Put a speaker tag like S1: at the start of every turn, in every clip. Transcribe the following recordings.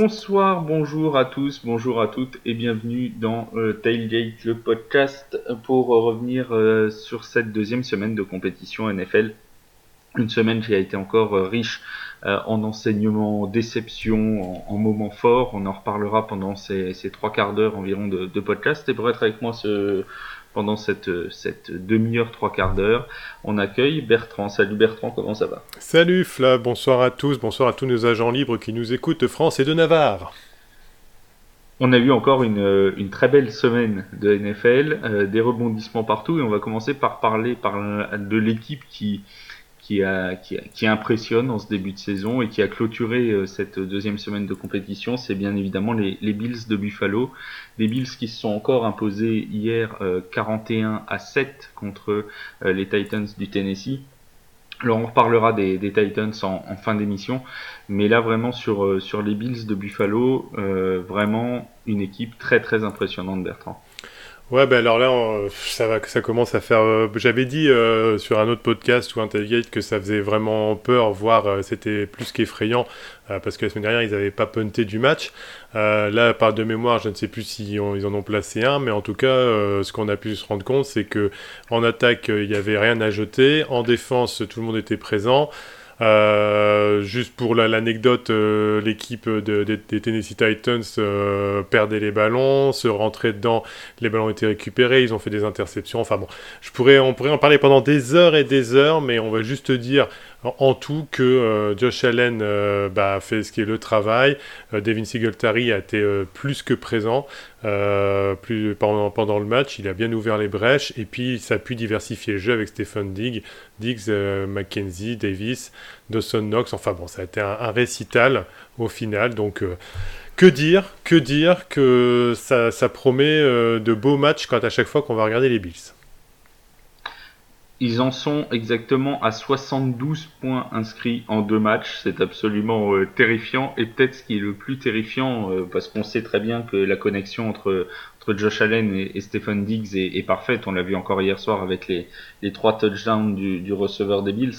S1: Bonsoir, bonjour à tous, bonjour à toutes et bienvenue dans euh, Tailgate, le podcast pour revenir euh, sur cette deuxième semaine de compétition NFL. Une semaine qui a été encore euh, riche en enseignements, déception, en, moments forts. On en reparlera pendant ces, trois quarts d'heure environ de, podcast. Et pour être avec moi ce, pendant cette, cette demi-heure, trois quarts d'heure. On accueille Bertrand. Salut Bertrand, comment ça va?
S2: Salut Flav, bonsoir à tous, bonsoir à tous nos agents libres qui nous écoutent de France et de Navarre.
S1: On a eu encore une, une très belle semaine de NFL, euh, des rebondissements partout et on va commencer par parler par, de l'équipe qui, qui, a, qui, impressionne en ce début de saison et qui a clôturé euh, cette deuxième semaine de compétition, c'est bien évidemment les, Bills de Buffalo. Les Bills qui se sont encore imposés hier 41 euh, à 7 contre euh, les Titans du Tennessee. Alors on reparlera des, Titans en, fin d'émission, mais là vraiment sur les Bills de Buffalo, vraiment une équipe très très impressionnante Bertrand.
S2: Ouais, ben alors là, ça, va, ça commence à faire. Euh, j'avais dit euh, sur un autre podcast ou un que ça faisait vraiment peur, voire euh, c'était plus qu'effrayant, parce que la semaine dernière, ils n'avaient pas punté du match. là, par de mémoire, je ne sais plus si ils en ont placé un, mais en tout cas, ce qu'on a pu se rendre compte, c'est que en attaque, il n'y avait rien à jeter. En défense, tout le monde était présent. Euh, juste pour l'anecdote, euh, l'équipe des Tennessee Titans euh, perdait les ballons, se rentrait dedans, les ballons étaient récupérés, ils ont fait des interceptions. Enfin bon, je pourrais, on pourrait en parler pendant des heures et des heures, mais on va juste dire en tout que euh, Josh Allen euh, bah, fait ce qui est le travail. Euh, Devin Singletary a été plus que présent plus, pendant, le match. Il a bien ouvert les brèches et puis ça a pu diversifier le jeu avec Stephen Diggs, Diggs McKenzie, Davis, Dawson Knox. Enfin bon, ça a été un, un récital au final. Donc que dire, que dire que ça, ça promet de beaux matchs quand à chaque fois qu'on va regarder les Bills.
S1: Ils en sont exactement à 72 points inscrits en deux matchs. C'est absolument euh, terrifiant. Et peut-être ce qui est le plus terrifiant, euh, parce qu'on sait très bien que la connexion entre, entre Josh Allen et, Stephen Diggs est, parfaite. On l'a vu encore hier soir avec les, les trois touchdowns du, du, receveur des Bills.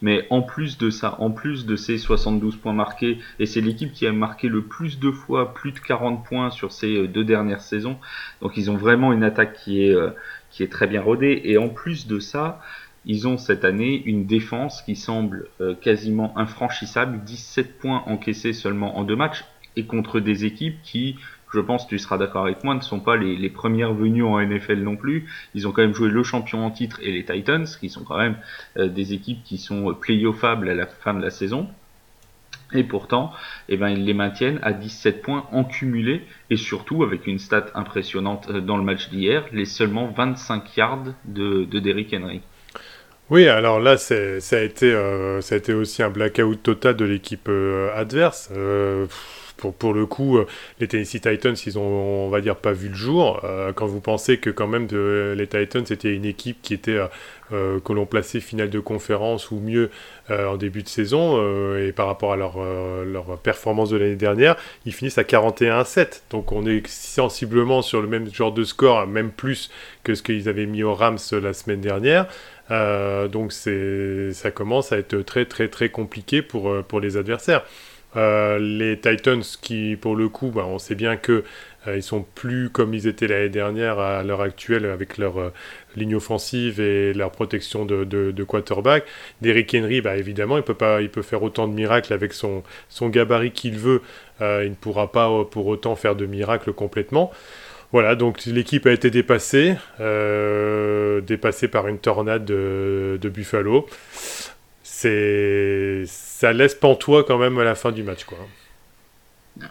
S1: Mais en plus de ça, en plus de ces 72 points marqués, et c'est l'équipe qui a marqué le plus de fois plus de 40 points sur ces euh, deux dernières saisons. Donc ils ont vraiment une attaque qui est qui est très bien rodé. Et en plus de ça, ils ont cette année une défense qui semble euh, quasiment infranchissable, 17 points encaissés seulement en deux matchs, et contre des équipes qui, je pense tu seras d'accord avec moi, ne sont pas les, premières venues en NFL non plus. Ils ont quand même joué le champion en titre et les Titans, qui sont quand même euh, des équipes qui sont playoffables à la fin de la saison. Et pourtant, eh ben, ils les maintiennent à 17 points en cumulé et surtout avec une stat impressionnante euh, dans le match d'hier, les seulement 25 yards de, de Derrick Henry.
S2: Oui, alors là, ça a, été, euh, ça a été aussi un blackout total de l'équipe euh, adverse. Pour, pour le coup, les Tennessee Titans, ils ont, on va dire, pas vu le jour. quand vous pensez que quand même les Titans, c'était une équipe qui était euh, que l'on plaçait finale de conférence ou mieux euh, en début de saison, euh, et par rapport à leur, leur performance de l'année dernière, ils finissent à 41-7. Donc on est sensiblement sur le même genre de score, même plus que ce qu'ils avaient mis au Rams la semaine dernière. donc ça commence à être très très très compliqué pour, pour les adversaires. Les Titans qui pour le coup, bah, on sait bien que ils sont plus comme ils étaient l'année dernière à l'heure actuelle avec leur ligne offensive et leur protection de, quarterback. Derrick Henry, bah, évidemment, il peut, pas, il peut faire autant de miracles avec son, gabarit qu'il veut. Euh, il ne pourra pas euh, pour autant faire de miracles complètement. Voilà, donc l'équipe a été dépassée, euh, dépassée par une tornade de, de Buffalo. C'est, ça laisse pantois quand même à la fin du match, quoi.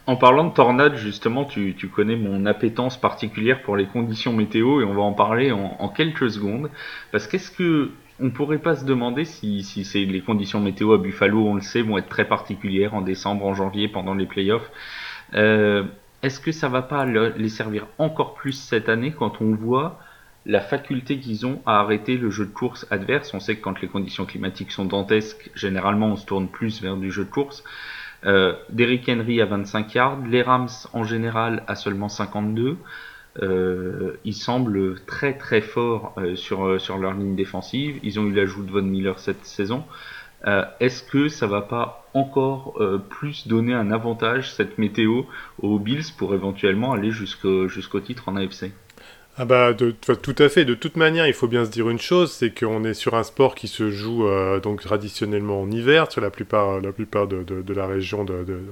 S1: En parlant de tornade, justement, tu, connais mon appétence particulière pour les conditions météo et on va en parler en, quelques secondes. Parce qu'est-ce que on pourrait pas se demander si, les conditions météo à Buffalo, on le sait, vont être très particulières en décembre, en janvier, pendant les playoffs. Euh, est-ce que ça va pas les servir encore plus cette année quand on voit la faculté qu'ils ont à arrêter le jeu de course adverse On sait que quand les conditions climatiques sont dantesques, généralement on se tourne plus vers du jeu de course. Euh, Derrick Henry à 25 yards, les Rams en général à seulement 52. Euh, ils semblent très très forts euh, sur, leur ligne défensive. Ils ont eu l'ajout de Von Miller cette saison. Est-ce que ça va pas encore plus donner un avantage cette météo aux Bills pour éventuellement aller jusqu'au titre en AFC
S2: ah bah de, tout à fait. De toute manière, il faut bien se dire une chose, c'est qu'on est sur un sport qui se joue euh, donc traditionnellement en hiver sur la plupart, la plupart de, de, la région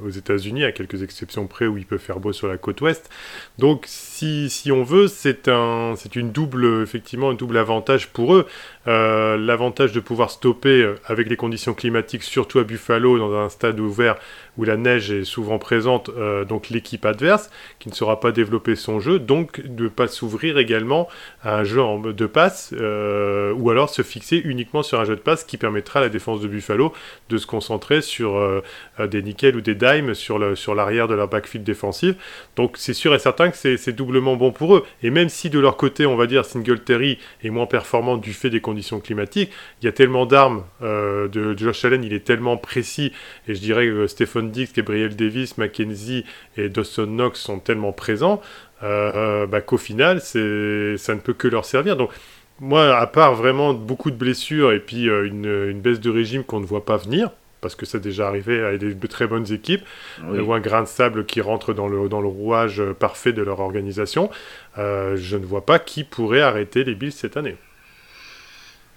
S2: aux États-Unis, à quelques exceptions près où il peut faire beau sur la côte ouest. Donc si, si on veut, c'est un, c'est une double, effectivement, un double avantage pour eux. Euh, l'avantage de pouvoir stopper euh, avec les conditions climatiques, surtout à Buffalo, dans un stade ouvert où la neige est souvent présente, euh, donc l'équipe adverse, qui ne saura pas développer son jeu, donc de ne pas s'ouvrir également à un jeu de passe, ou alors se fixer uniquement sur un jeu de passe qui permettra à la défense de Buffalo de se concentrer sur des nickels ou des dimes sur l'arrière de leur backfield défensif. Donc c'est sûr et certain que c'est doublement bon pour eux. Et même si de leur côté, on va dire, Singletary est moins performant du fait des conditions climatiques, il y a tellement d'armes de Josh Allen, il est tellement précis, et je dirais que Stéphane Dix, Gabriel Davis, Mackenzie et Dawson Knox sont tellement présents euh, euh, bah, qu'au final, ça ne peut que leur servir. Donc, moi, à part vraiment beaucoup de blessures et puis euh, une, baisse de régime qu'on ne voit pas venir, parce que c'est déjà arrivé à des très bonnes équipes, ou un grain de sable qui rentre dans le, dans le rouage parfait de leur organisation, je ne vois pas qui pourrait arrêter les Bills cette année.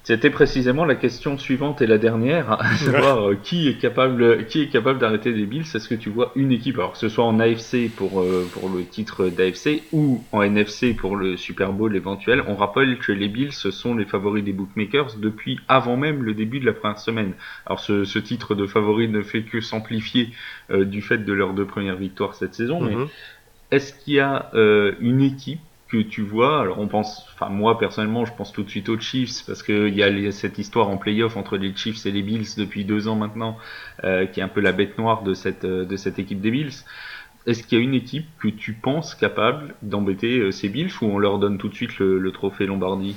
S1: C'était précisément la question suivante et la dernière, à savoir euh, qui est capable, qui est capable d'arrêter les Bills? Est-ce que tu vois une équipe, alors que ce soit en AFC pour euh, pour le titre d'AFC ou en NFC pour le Super Bowl éventuel On rappelle que les Bills sont les favoris des bookmakers depuis avant même le début de la première semaine. Alors ce, ce titre de favori ne fait que s'amplifier euh, du fait de leurs deux premières victoires cette saison. Mais mm-hmm. est-ce qu'il y a une équipe que tu vois. Alors on pense, enfin moi personnellement, je pense tout de suite aux Chiefs parce qu'il y a cette histoire en playoff entre les Chiefs et les Bills depuis deux ans maintenant, euh, qui est un peu la bête noire de cette euh, de cette équipe des Bills. Est-ce qu'il y a une équipe que tu penses capable d'embêter euh, ces Bills ou on leur donne tout de suite le, trophée Lombardie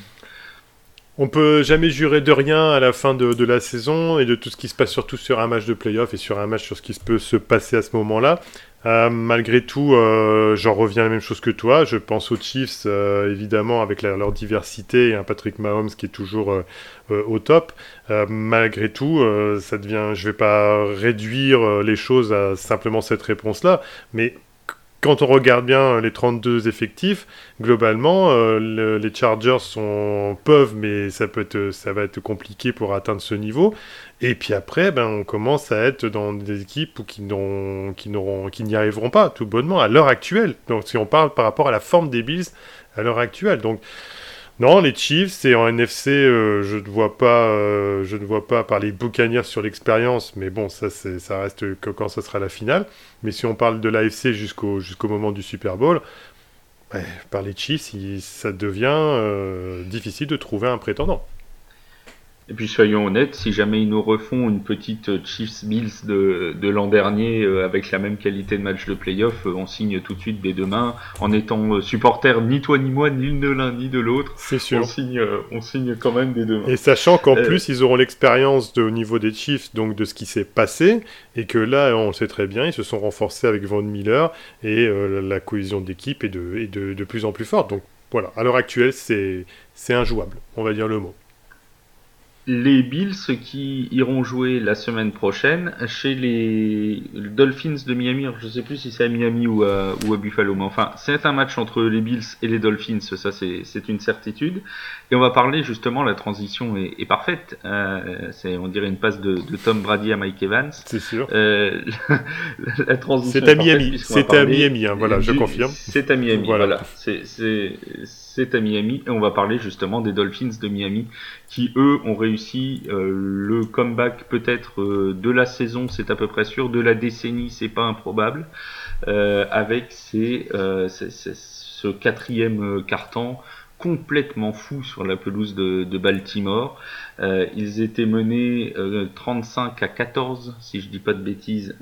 S2: on peut jamais jurer de rien à la fin de, la saison et de tout ce qui se passe surtout sur un match de playoff et sur un match sur ce qui peut se passer à ce moment-là. Euh, malgré tout, euh, j'en reviens à la même chose que toi. Je pense aux Chiefs, euh, évidemment, avec leur diversité et un Patrick Mahomes qui est toujours au top. malgré tout, ça devient. Je vais pas réduire les choses à simplement cette réponse-là, mais quand on regarde bien les 32 effectifs, globalement, les Chargers sont, peuvent, mais ça, peut être, va être compliqué pour atteindre ce niveau. Et puis après, ben, on commence à être dans des équipes qui n'y arriveront pas, tout bonnement, à l'heure actuelle. Donc, si on parle par rapport à la forme des Bills à l'heure actuelle. Donc, non, les Chiefs, c'est en NFC, euh, je ne vois pas, euh, je ne vois pas par les Buccaneers sur l'expérience, mais bon, ça, ça reste que quand ça sera la finale. Mais si on parle de l'AFC jusqu'au, jusqu'au moment du Super Bowl, par les Chiefs, ça devient euh, difficile de trouver un prétendant.
S1: Et puis soyons honnêtes, si jamais ils nous refont une petite Chiefs Bills de, de l'an dernier euh, avec la même qualité de match de playoff, euh, on signe tout de suite des deux mains en étant euh, supporter ni toi ni moi, ni de l'un ni de l'autre.
S2: C'est sûr.
S1: On signe, on signe quand même des deux mains.
S2: Et sachant qu'en plus ils auront l'expérience au niveau des Chiefs, donc de ce qui s'est passé, et que là on le sait très bien, ils se sont renforcés avec Von Miller et la cohésion d'équipe est, de, est de, de plus en plus forte. Donc voilà, à l'heure actuelle c'est injouable, on va dire le mot
S1: les Bills qui iront jouer la semaine prochaine chez les Dolphins de Miami. je ne sais plus si c'est à Miami ou à, ou à, Buffalo, mais enfin, c'est un match entre les Bills et les Dolphins, ça c'est une certitude. Et on va parler justement, la transition est, est parfaite. Euh, c'est, on dirait une passe de, de, Tom Brady à Mike Evans.
S2: C'est sûr.
S1: Euh, la, transition.
S2: C'est à Miami. C'est à Miami, hein, voilà, je confirme.
S1: C'est à Miami. Voilà. voilà. C'est à Miami et on va parler justement des Dolphins de Miami qui eux ont réussi euh, le comeback peut-être euh, de la saison, c'est à peu près sûr, de la décennie, c'est pas improbable, euh, avec ces, ce quatrième carton complètement fou sur la pelouse de, de Baltimore. ils étaient menés 35 à 14, si je dis pas de bêtises,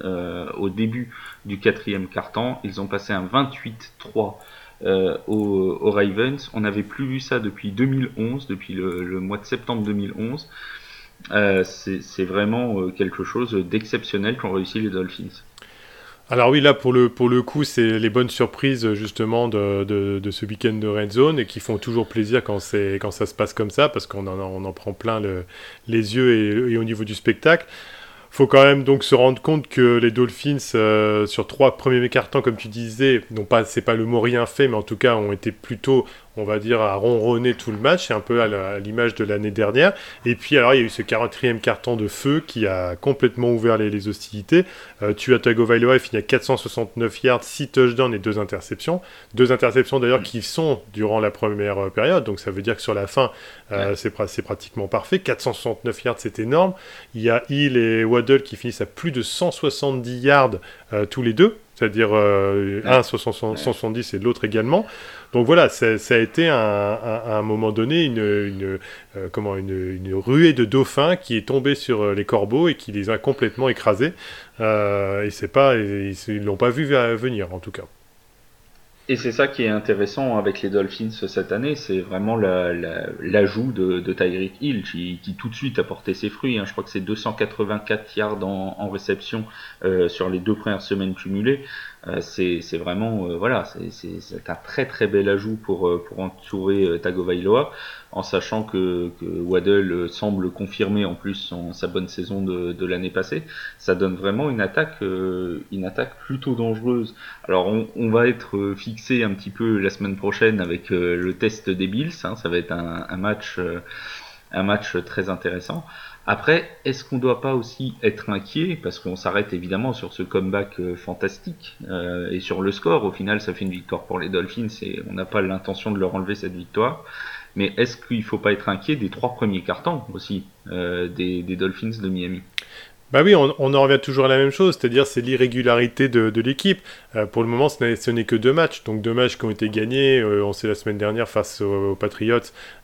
S1: au début du quatrième carton. Ils ont passé un 28-3 euh, aux, Ravens. On n'avait plus vu ça depuis 2011, depuis le, mois de septembre 2011. Euh, c'est vraiment euh, quelque chose d'exceptionnel qu'ont réussi les Dolphins.
S2: alors oui, là pour le, pour le coup, c'est les bonnes surprises justement de, de, ce week-end de Red Zone et qui font toujours plaisir quand, quand ça se passe comme ça parce qu'on en, on en prend plein le, les yeux et, au niveau du spectacle faut quand même donc se rendre compte que les Dolphins, euh, sur trois premiers cartons, comme tu disais, non pas, c'est pas le mot rien fait, mais en tout cas ont été plutôt on va dire, à ronronner tout le match, c'est un peu à l'image de l'année dernière. Et puis alors, il y a eu ce 44e carton de feu qui a complètement ouvert les, hostilités. Euh, Tua Tagovailoa finit à 469 yards, 6 touchdowns et 2 interceptions. Deux interceptions d'ailleurs qui sont durant la première euh, période, donc ça veut dire que sur la fin, euh, c'est pratiquement parfait. 469 yards, c'est énorme. Il y a Hill et Waddle qui finissent à plus de 170 yards euh, tous les deux c'est-à-dire un 170 et l'autre également. Donc voilà, ça, a été à un moment donné une, euh, comment, une, ruée de dauphins qui est tombée sur euh, les corbeaux et qui les a complètement écrasés. Euh, et c'est pas, ils l'ont pas vu venir en tout cas.
S1: Et c'est ça qui est intéressant avec les Dolphins cette année, c'est vraiment l'ajout de, de Tyreek Hill qui, tout de suite a porté ses fruits. Hein. Je crois que c'est 284 yards en, réception sur les deux premières semaines cumulées. C'est vraiment voilà, c'est un très très bel ajout pour pour entourer Tagovailoa en sachant que, Waddle euh, semble confirmer en plus sa bonne saison de, l'année passée, ça donne vraiment une attaque, euh, une attaque plutôt dangereuse. Alors on, va être fixé un petit peu la semaine prochaine avec euh, le test des Bills, hein, ça va être un, match, un match très intéressant. Après, est-ce qu'on ne doit pas aussi être inquiet parce qu'on s'arrête évidemment sur ce comeback fantastique et sur le score. Au final, ça fait une victoire pour les Dolphins et on n'a pas l'intention de leur enlever cette victoire. Mais est-ce qu'il ne faut pas être inquiet des trois premiers cartons aussi euh, des, des, Dolphins de Miami?
S2: Bah oui, on, en revient toujours à la même chose, c'est-à-dire c'est l'irrégularité de, l'équipe. Euh, pour le moment, ce n'est que deux matchs, donc deux matchs qui ont été gagnés. Euh, on sait la semaine dernière face aux, Patriots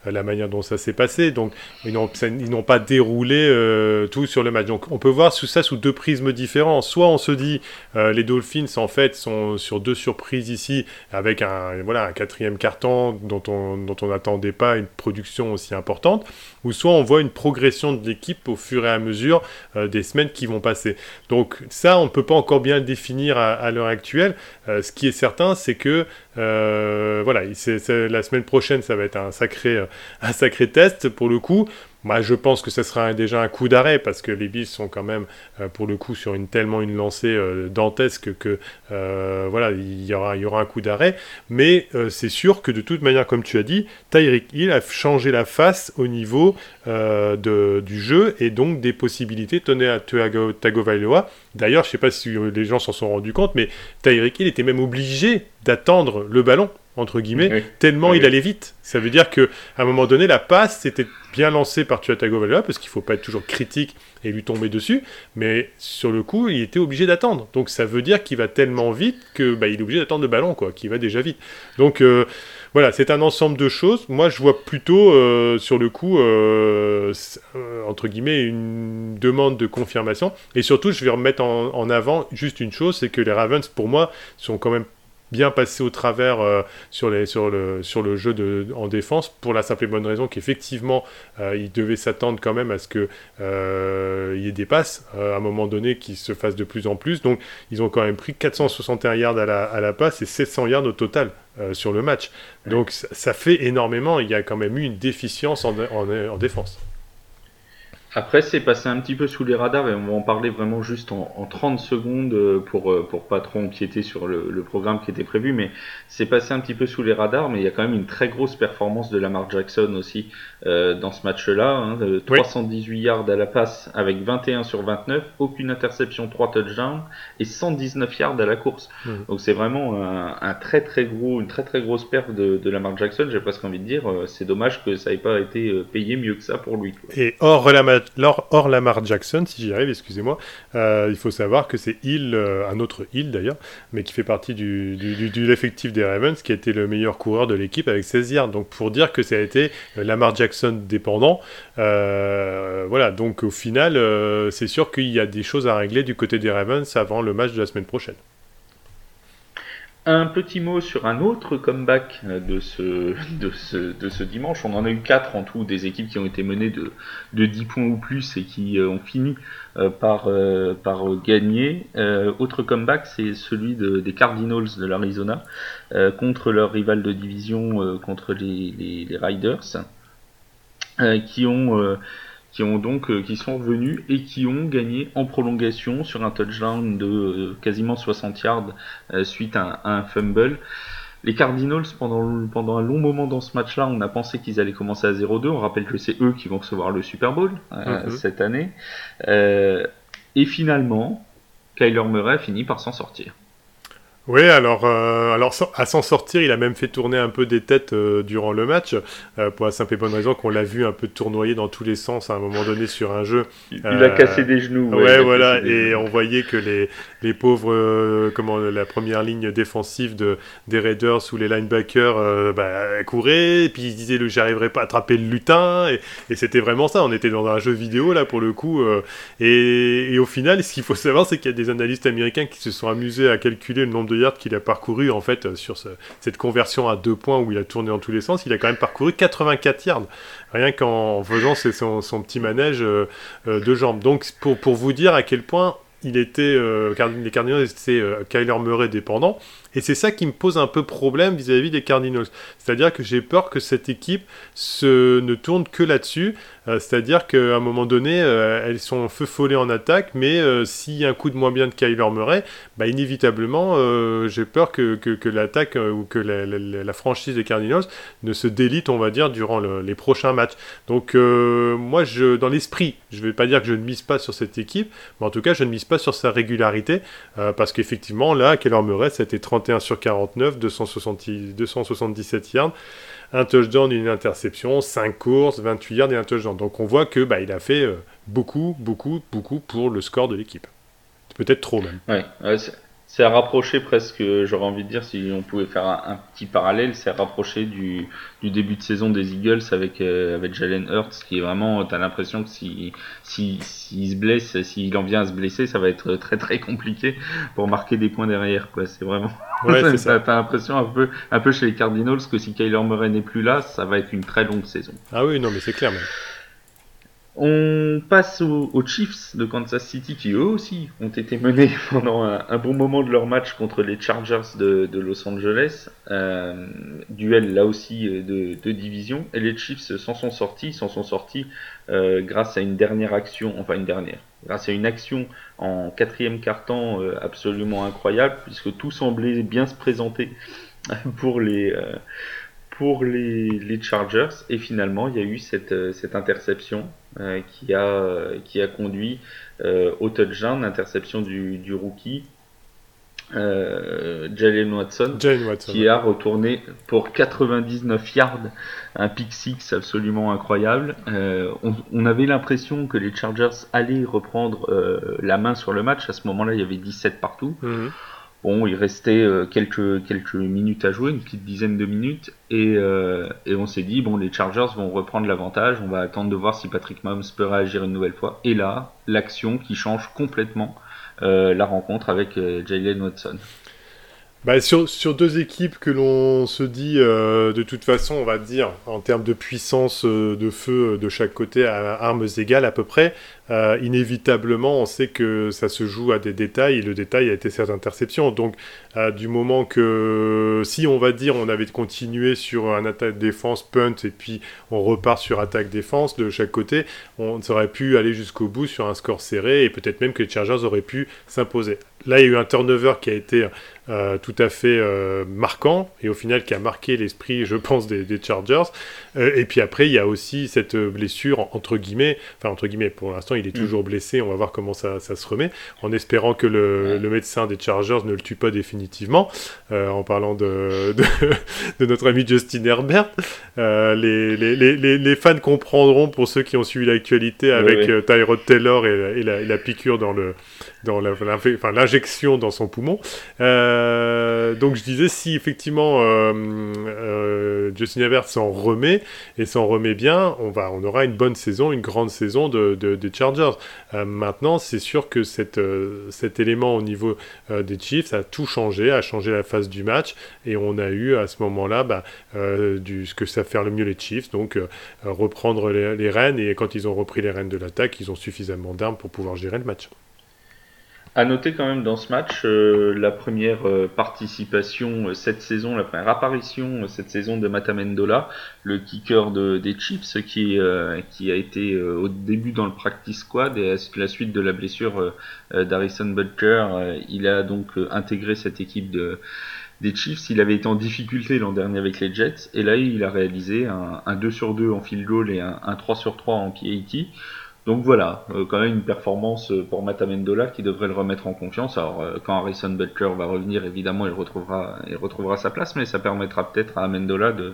S2: la manière dont ça s'est passé, donc ils n'ont pas déroulé tout sur le match. Donc on peut voir sous ça sous deux prismes différents. Soit on se dit les Dolphins en fait sont sur deux surprises ici, avec un voilà un quatrième carton dont on dont n'attendait pas une production aussi importante, ou soit on voit une progression de l'équipe au fur et à mesure des semaines qui vont passer. Donc ça, on ne peut pas encore bien le définir à, l'heure actuelle. Euh, ce qui est certain, c'est que euh, voilà, la semaine prochaine, ça va être un sacré, euh, un sacré test pour le coup. Moi, je pense que ce sera déjà un coup d'arrêt parce que les Bills sont quand même, euh, pour le coup, sur une tellement une lancée euh, dantesque que euh, voilà, il y aura, un coup d'arrêt. Mais c'est sûr que de toute manière, comme tu as dit, Tyreek Hill a changé la face au niveau du jeu et donc des possibilités données à Tagovailoa. D'ailleurs, je ne sais pas si les gens s'en sont rendus compte, mais Tyreek Hill était même obligé d'attendre le ballon entre guillemets, tellement il allait vite. Ça veut dire que à un moment donné, la passe c'était bien lancée par Tua Tagovailoa parce qu'il faut pas être toujours critique et lui tomber dessus, mais sur le coup, il était obligé d'attendre. Donc ça veut dire qu'il va tellement vite que bah, il est obligé d'attendre le ballon, quoi, qui va déjà vite. Donc euh, voilà, c'est un ensemble de choses. Moi, je vois plutôt euh, sur le coup, euh, entre guillemets, une demande de confirmation. Et surtout, je vais remettre en, en avant juste une chose, c'est que les Ravens, pour moi, sont quand même bien passé au travers euh, sur, le, jeu en défense pour la simple et bonne raison qu'effectivement euh, il devait s'attendre quand même à ce qu'il euh, y ait des passes à un moment donné qui se fassent de plus en plus. Donc ils ont quand même pris 461 yards à la, passe et 700 yards au total sur le match. Donc ça, fait énormément. Il y a quand même eu une déficience en, en défense
S1: après, c'est passé un petit peu sous les radars et on va en parler vraiment juste en, en 30 secondes euh, pour, euh, pour pas trop empiéter sur le, le programme qui était prévu, mais c'est passé un petit peu sous les radars, mais il y a quand même une très grosse performance de Lamar Jackson aussi euh, dans ce match-là. Hein, 318 yards à la passe avec 21 sur 29, aucune interception, 3 touchdowns et 119 yards à la course. Mmh. Donc c'est vraiment un, un, très très gros, une très très grosse perte de, de Lamar Jackson. J'ai presque envie de dire, c'est dommage que ça ait pas été payé mieux que ça pour lui.
S2: Et hors Lamar Or, Lamar Jackson, si j'y arrive, excusez-moi, euh, il faut savoir que c'est Hill, euh, un autre Hill d'ailleurs, mais qui fait partie du, de l'effectif des Ravens, qui a été le meilleur coureur de l'équipe avec 16 yards. Donc pour dire que ça a été euh, Lamar Jackson dépendant, voilà, donc au final, c'est sûr qu'il y a des choses à régler du côté des Ravens avant le match de la semaine prochaine.
S1: Un petit mot sur un autre comeback de ce, de ce, de ce dimanche. On en a eu quatre en tout, des équipes qui ont été menées de, de 10 points ou plus et qui ont fini par, par gagner. autre comeback, c'est celui des Cardinals de l'Arizona contre leur rival de division, contre les Riders, qui ont qui ont donc euh, qui sont revenus et qui ont gagné en prolongation sur un touchdown de euh, quasiment 60 yards euh, suite à, un fumble. Les Cardinals, pendant, pendant un long moment dans ce match-là, on a pensé qu'ils allaient commencer à 0-2. On rappelle que c'est eux qui vont recevoir le Super Bowl mhm. cette année. et finalement, Kyler Murray finit par s'en sortir.
S2: Oui, alors, euh, alors à s'en sortir, il a même fait tourner un peu des têtes euh, durant le match, euh, pour la simple et bonne raison qu'on l'a vu un peu tournoyer dans tous les sens à un moment donné sur un jeu.
S1: Il, a cassé des genoux.
S2: Ouais, voilà, et on voyait que les, les pauvres, comment la première ligne défensive de, des Raiders ou les linebackers bah, couraient, et puis ils disaient j'arriverai pas à attraper le lutin, et, et c'était vraiment ça. On était dans un jeu vidéo là pour le coup, et, et, au final, ce qu'il faut savoir, c'est qu'il y a des analystes américains qui se sont amusés à calculer le nombre de yards qu'il a parcouru en fait sur cette conversion à deux points où il a tourné dans tous les sens, il a quand même parcouru 84 yards, rien qu'en faisant son, petit manège euh, euh, de jambes. Donc pour, pour vous dire à quel point il était, euh, les Cardinals étaient Kyler Murray dépendant. Et c'est ça qui me pose un peu problème vis-à-vis des Cardinals. C'est-à-dire que j'ai peur que cette équipe se, ne tourne que là-dessus. Euh, c'est-à-dire qu'à un moment donné, euh, elles sont feu follet en attaque, mais euh, s'il y un coup de moins bien de Kyler Murray, bah, inévitablement, j'ai peur que, que, l'attaque ou que la, franchise des Cardinals ne se délite, on va dire, durant les prochains matchs. Donc moi, dans l'esprit, je ne vais pas dire que je ne mise pas sur cette équipe, mais en tout cas, je ne mise pas sur sa régularité, parce qu'effectivement, là, Kyler Murray, c'était 30 31 sur 49, 277 yards, un touchdown, une interception, 5 courses, 28 yards et un touchdown. Donc on voit que bah, a fait euh, beaucoup, beaucoup, beaucoup pour le score de l'équipe. Peut-être trop même.
S1: C'est à rapprocher presque, j'aurais envie de dire, si on pouvait faire un, petit parallèle, c'est à rapprocher du, du, début de saison des Eagles avec, euh, avec Jalen Hurts, qui est vraiment, t'as l'impression que s'il si, si, se blesse, s'il en vient à se blesser, ça va être très très compliqué pour marquer des points derrière, quoi. C'est vraiment. Ouais, ça. T'as l'impression un peu, un peu chez les Cardinals que si Kyler Murray n'est plus là, ça va être une très longue saison.
S2: Ah oui, non, mais c'est clair, même.
S1: On passe aux, Chiefs de Kansas City qui eux aussi ont été menés pendant un, bon moment de leur match contre les Chargers de, Los Angeles. Euh, duel là aussi euh, de, division. Et les Chiefs s'en sont sortis, s'en sont sortis euh, grâce à une dernière action, enfin une dernière, grâce à une action en quatrième carton absolument incroyable puisque tout semblait bien se présenter pour les pour les, Chargers et finalement il y a eu cette, euh, cette interception euh, qui, a, qui a conduit euh, au touchdown, l'interception du, du rookie Jalen Watson, qui a retourné pour 99 yards, un pick six absolument incroyable. on, avait l'impression que les Chargers allaient reprendre la main sur le match. À ce moment-là, il y avait 17 partout. Mhm. Bon, il restait euh, quelques, quelques minutes à jouer, une petite dizaine de minutes, et, euh, et on s'est dit, bon, les Chargers vont reprendre l'avantage, on va attendre de voir si Patrick Mahomes peut réagir une nouvelle fois. Et là, l'action qui change complètement euh, la rencontre avec Jalen Watson.
S2: Bah, sur, deux équipes que l'on se dit, de toute façon, on va dire, en termes de puissance de feu de chaque côté, à armes égales à peu près, euh, inévitablement, on sait que ça se joue à des détails, et le détail a été cette interception. Donc, euh, du moment que, si on va dire, on avait continué sur un attaque-défense punt, et puis on repart sur attaque-défense de chaque côté, on aurait pu aller jusqu'au bout sur un score serré, et peut-être même que les Chargers auraient pu s'imposer. Là, il y a eu un turnover qui a été euh, tout à fait marquant, et au final qui a marqué l'esprit, je pense, des, des Chargers. et puis après, il y a aussi cette blessure, entre guillemets, enfin entre guillemets, pour l'instant, il est mm. toujours blessé, on va voir comment ça, se remet, en espérant que le, médecin des Chargers ne le tue pas définitivement, euh, en parlant de, de, notre ami Justin Herbert. Euh, les, les, les, fans comprendront, pour ceux qui ont suivi l'actualité, avec euh, Tyrod Taylor et, la, piqûre dans le, dans l'injection dans son poumon. Donc je disais, si effectivement Justin Herbert s'en remet, et s'en remet bien, on, aura une bonne saison, une grande saison de, de, Chargers. maintenant, c'est sûr que cet élément au niveau des Chiefs a tout changé, a changé la phase du match, et on a eu à ce moment-là bah, ce que savent faire le mieux les Chiefs, donc reprendre les rênes, et quand ils ont repris les rênes de l'attaque, ils ont suffisamment d'armes pour pouvoir gérer le match.
S1: À noter quand même dans ce match euh, la première euh, participation euh, cette saison, la première apparition cette saison de Matamendola, le kicker de, des Chiefs qui, a été au début dans le practice squad et à la suite de la blessure d'Harrison Butcher, il a donc intégré cette équipe de, des Chiefs. Il avait été en difficulté l'an dernier avec les Jets et là il a réalisé un, un 2 sur 2 en field goal et un, un 3 sur 3 en PAT. Donc voilà, euh, quand même une performance euh, pour Matamendola qui devrait le remettre en confiance. Alors euh, quand Harrison Butler va revenir, évidemment, il retrouvera, sa place, mais ça permettra peut-être à Amendola de,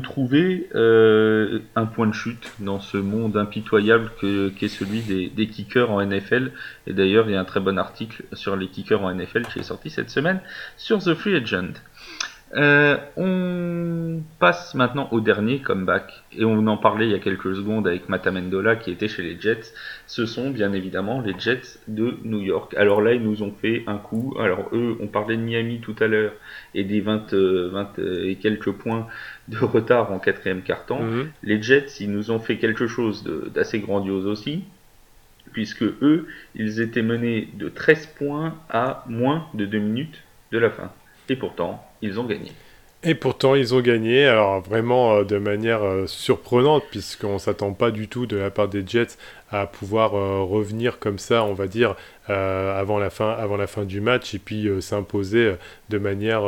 S1: trouver un point de chute dans ce monde impitoyable que, qu'est celui des kickers en NFL. Et d'ailleurs, il y a un très bon article sur les kickers en NFL qui est sorti cette semaine sur The Free Agent. Euh, on passe maintenant au dernier comeback, et on en parlait il y a quelques secondes avec Matamendola qui était chez les Jets. Ce sont bien évidemment les Jets de New York. Alors là, ils nous ont fait un coup. Alors eux, on parlait de Miami tout à l'heure et des 20, 20 euh, euh, et quelques points de retard en quatrième carton. Mhm. Les Jets, ils nous ont fait quelque chose d'assez grandiose aussi, puisque eux, ils étaient menés de 13 points à moins de 2 minutes de la fin. Et pourtant, ils ont gagné.
S2: Et pourtant, ils ont gagné, alors vraiment euh, de manière euh, surprenante, puisqu'on ne s'attend pas du tout de la part des Jets à pouvoir euh, revenir comme ça, on va dire, avant, la fin, avant la fin du match, et puis s'imposer de manière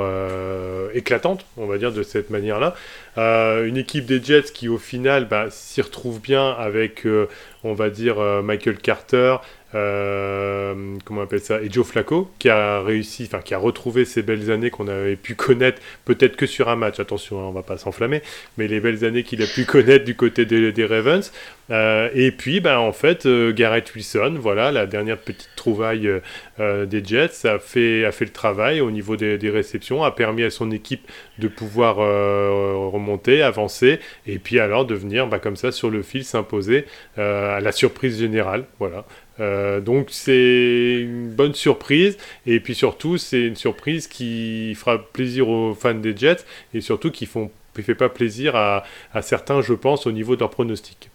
S2: éclatante, on va dire, de cette manière-là. une équipe des Jets qui, au final, bah, s'y retrouve bien avec, on va dire, Michael Carter, euh, comment on appelle ça, et Joe Flacco, qui a réussi, enfin qui a retrouvé ces belles années qu'on avait pu connaître, peut-être que sur un match, attention, hein, on va pas s'enflammer, mais les belles années qu'il a pu connaître du côté des, des Ravens. Euh, et puis, ben, en fait, euh, Garrett Wilson, voilà, la dernière petite trouvaille des Jets, a fait, a fait le travail au niveau des, des réceptions, a permis à son équipe de pouvoir remonter, avancer, et puis alors de venir ben, comme ça sur le fil s'imposer à la surprise générale, voilà. Euh, donc c'est une bonne surprise et puis surtout c'est une surprise qui fera plaisir aux fans des Jets et surtout qui font fait pas plaisir à, certains je pense au niveau de leur pronostic.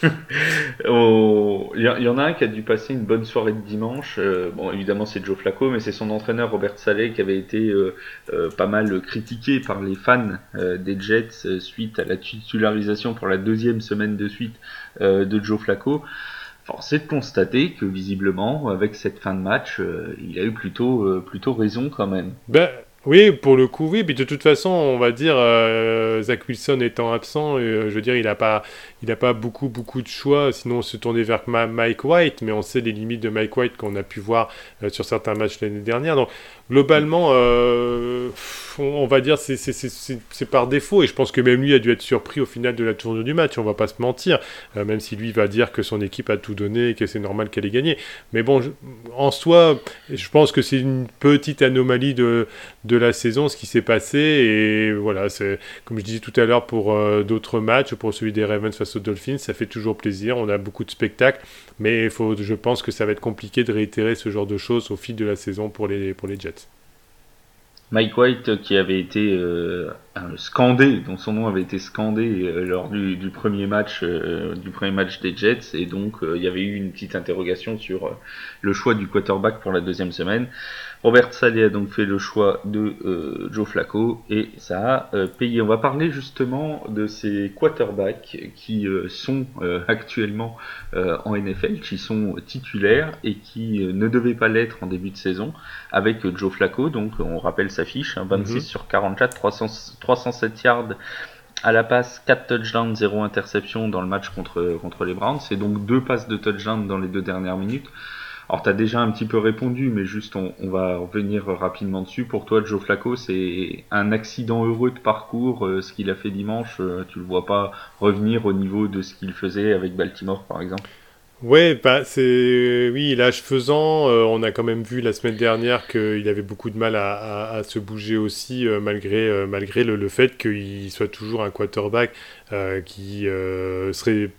S1: Il y, en a un qui a dû passer une bonne soirée de dimanche. Euh, bon, évidemment, c'est Joe Flacco, mais c'est son entraîneur Robert Saleh qui avait été euh, pas mal critiqué par les fans des Jets suite à la titularisation pour la deuxième semaine de suite de Joe Flacco. Force est de constater que visiblement, avec cette fin de match, euh, il a eu plutôt, euh, plutôt raison quand même.
S2: Ben, oui, pour le coup, oui. Puis de toute façon, on va dire, euh, Zach Wilson étant absent, je veux dire, il n'a pas, pas beaucoup, beaucoup de choix. Sinon, on se tournait vers Mike White, mais on sait les limites de Mike White qu'on a pu voir sur certains matchs l'année dernière. Donc, globalement, euh, on va dire c'est par défaut et je pense que même lui a dû être surpris au final de la tournure du match. On va pas se mentir, euh, même si lui va dire que son équipe a tout donné et que c'est normal qu'elle ait gagné. Mais bon, en soi, je pense que c'est une petite anomalie de, de la saison ce qui s'est passé et voilà, c'est comme je disais tout à l'heure pour euh, d'autres matchs, pour celui des Ravens face aux Dolphins, ça fait toujours plaisir. On a beaucoup de spectacles, mais faut, je pense que ça va être compliqué de réitérer ce genre de choses au fil de la saison pour les pour les Jets.
S1: Mike White qui avait été euh, scandé, dont son nom avait été scandé euh, lors du, premier match du premier match des Jets et donc il y avait eu une petite interrogation sur le choix du quarterback pour la deuxième semaine. Robert Saleh a donc fait le choix de euh, Joe Flacco et ça a euh, payé. On va parler justement de ces quarterbacks qui euh, sont actuellement en NFL, qui sont titulaires et qui ne devaient pas l'être en début de saison avec Joe Flacco. Donc on rappelle sa fiche, 26 hein, mhm. sur 44, 307 yards à la passe, 4 touchdowns, 0 interception dans le match contre, contre les Browns. C'est donc deux passes de touchdown dans les deux dernières minutes. Alors, tu as déjà un petit peu répondu, mais juste on, va revenir rapidement dessus. Pour toi, Joe Flacco, c'est un accident heureux de parcours. Euh, ce qu'il a fait dimanche, euh, tu le vois pas revenir au niveau de ce qu'il faisait avec Baltimore, par exemple?
S2: Ouais, bah c'est oui, l'âge faisant, euh, on a quand même vu la semaine dernière qu'il avait beaucoup de mal à, se bouger aussi, euh, malgré, le, le fait qu'il soit toujours un quarterback qui serait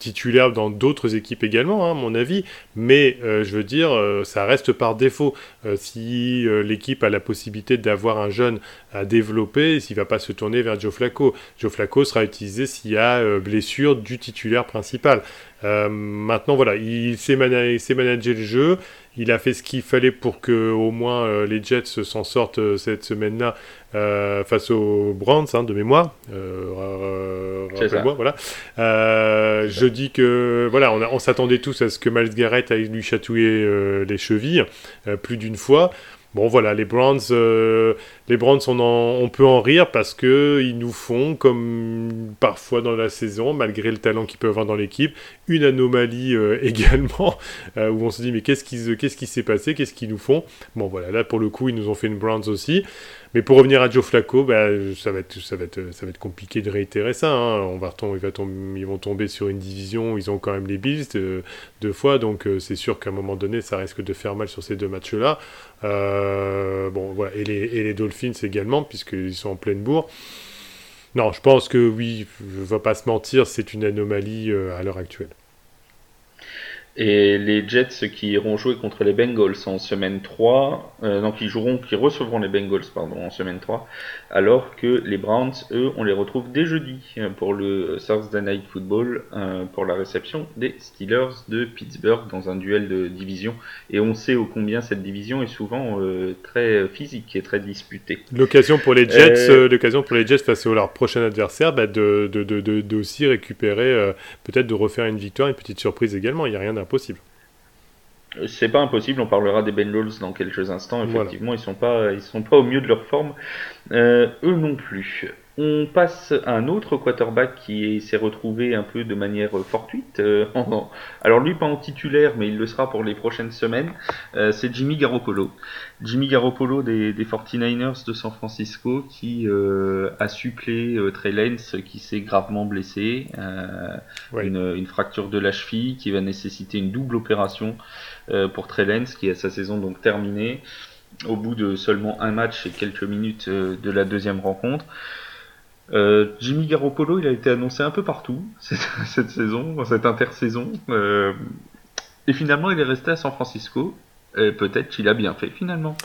S2: titulaire dans d'autres équipes également, hein, à mon avis. Mais euh, je veux dire, euh, ça reste par défaut. Euh, si l'équipe a la possibilité d'avoir un jeune à développer, s'il ne va pas se tourner vers Joe Flacco. Joe Flacco sera utilisé s'il y a blessure du titulaire principal. maintenant, voilà, il sait, manager le jeu. Il a fait ce qu'il fallait pour que au moins les Jets s'en sortent cette semaine-là euh, face aux Browns hein, de mémoire. Euh, rappelle-moi, voilà. Euh, je dis que voilà, on, on s'attendait tous à ce que Miles Garrett aille lui chatouiller les chevilles plus d'une fois. Bon voilà, les Browns, les Browns on, on, peut en rire parce que ils nous font, comme parfois dans la saison, malgré le talent qu'ils peuvent avoir dans l'équipe, une anomalie également, où on se dit mais qu'est-ce qui qu'est-ce qui s'est passé, qu'est-ce qu'ils nous font? Bon voilà, là pour le coup ils nous ont fait une Browns aussi. Mais pour revenir à Joe Flacco, bah, ça, va être, ça, va être, ça va être compliqué de réitérer ça. Hein. On va ils vont tomber sur une division ils ont quand même les Bills euh, deux fois, donc euh, c'est sûr qu'à un moment donné, ça risque de faire mal sur ces deux matchs-là. Euh, bon, voilà. et, les, et les Dolphins également, puisqu'ils sont en pleine bourre. Non, je pense que oui, je ne vais pas se mentir, c'est une anomalie à l'heure actuelle.
S1: Et les Jets qui iront jouer contre les Bengals en semaine 3, euh, donc ils joueront, qui recevront les Bengals pardon, en semaine 3, alors que les Browns, eux, on les retrouve dès jeudi euh, pour le Thursday Night Football, euh, pour la réception des Steelers de Pittsburgh dans un duel de division. Et on sait ô combien cette division est souvent euh, très physique et très disputée.
S2: L'occasion pour les Jets, euh, l'occasion pour les Jets face à leur prochain adversaire, bah, de, de, de, de, aussi récupérer, peut-être de refaire une victoire, une petite surprise également. Il n'y a rien
S1: C'est pas impossible, on parlera des Bengals dans quelques instants. Effectivement, ils sont pas, ils sont pas au mieux de leur forme, euh, eux non plus. On passe à un autre quarterback qui s'est retrouvé un peu de manière fortuite. Euh, alors lui pas en titulaire, mais il le sera pour les prochaines semaines. Euh, c'est Jimmy Garoppolo. Jimmy Garoppolo des, 49ers de San Francisco qui a supplé Trey Lance qui s'est gravement blessé. Une, une, fracture de la cheville qui va nécessiter une double opération. Euh, pour Trellens qui a sa saison donc terminée au bout de seulement un match et quelques minutes euh, de la deuxième rencontre. Euh, Jimmy Garoppolo, il a été annoncé un peu partout cette, saison, cette intersaison. et finalement, il est resté à San Francisco. Peut-être qu'il a bien fait finalement.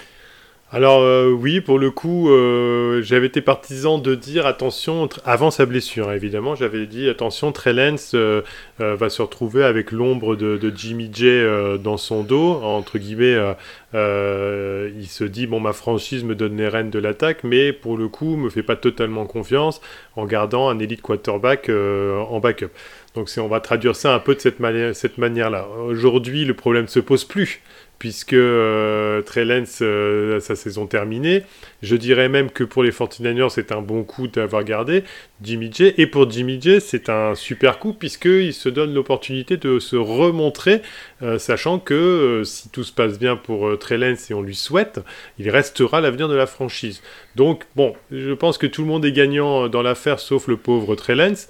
S2: Alors euh, oui, pour le coup, euh, j'avais été partisan de dire attention, avant sa blessure évidemment, j'avais dit attention, Trellens euh, va se retrouver avec l'ombre de, Jimmy J dans son dos, entre guillemets, il se dit bon ma franchise me donne les rênes de l'attaque, mais pour le coup me fait pas totalement confiance en gardant un élite quarterback en backup. Donc on va traduire ça un peu de cette, cette manière-là. Aujourd'hui, le problème se pose plus puisque euh, Trey Lance euh, a sa saison terminée. Je dirais même que pour les 49ers, c'est un bon coup d'avoir gardé Jimmy J. Et pour Jimmy J, c'est un super coup, puisqu'il se donne l'opportunité de se remontrer, euh, sachant que si tout se passe bien pour Trey Lance et on lui souhaite, il restera l'avenir de la franchise. Donc, bon, je pense que tout le monde est gagnant dans l'affaire, sauf le pauvre Trey Lance,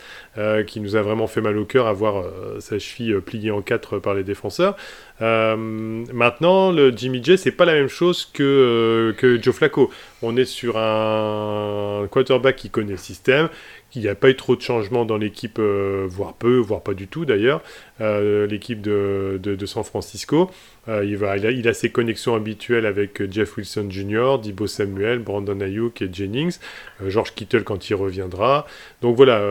S2: qui nous a vraiment fait mal au cœur à voir sa cheville pliée en quatre par les défenseurs. Euh, maintenant, le Jimmy J, c'est pas la même chose que, euh, que Joe Flacco. On est sur un quarterback qui connaît le système, qui n'y a pas eu trop de changements dans l'équipe, euh, voire peu, voire pas du tout d'ailleurs, l'équipe de, San Francisco. il, va, il a, ses connexions habituelles avec Jeff Wilson Jr., Dibo Samuel, Brandon Ayuk et Jennings, George Kittle quand il reviendra. Donc voilà,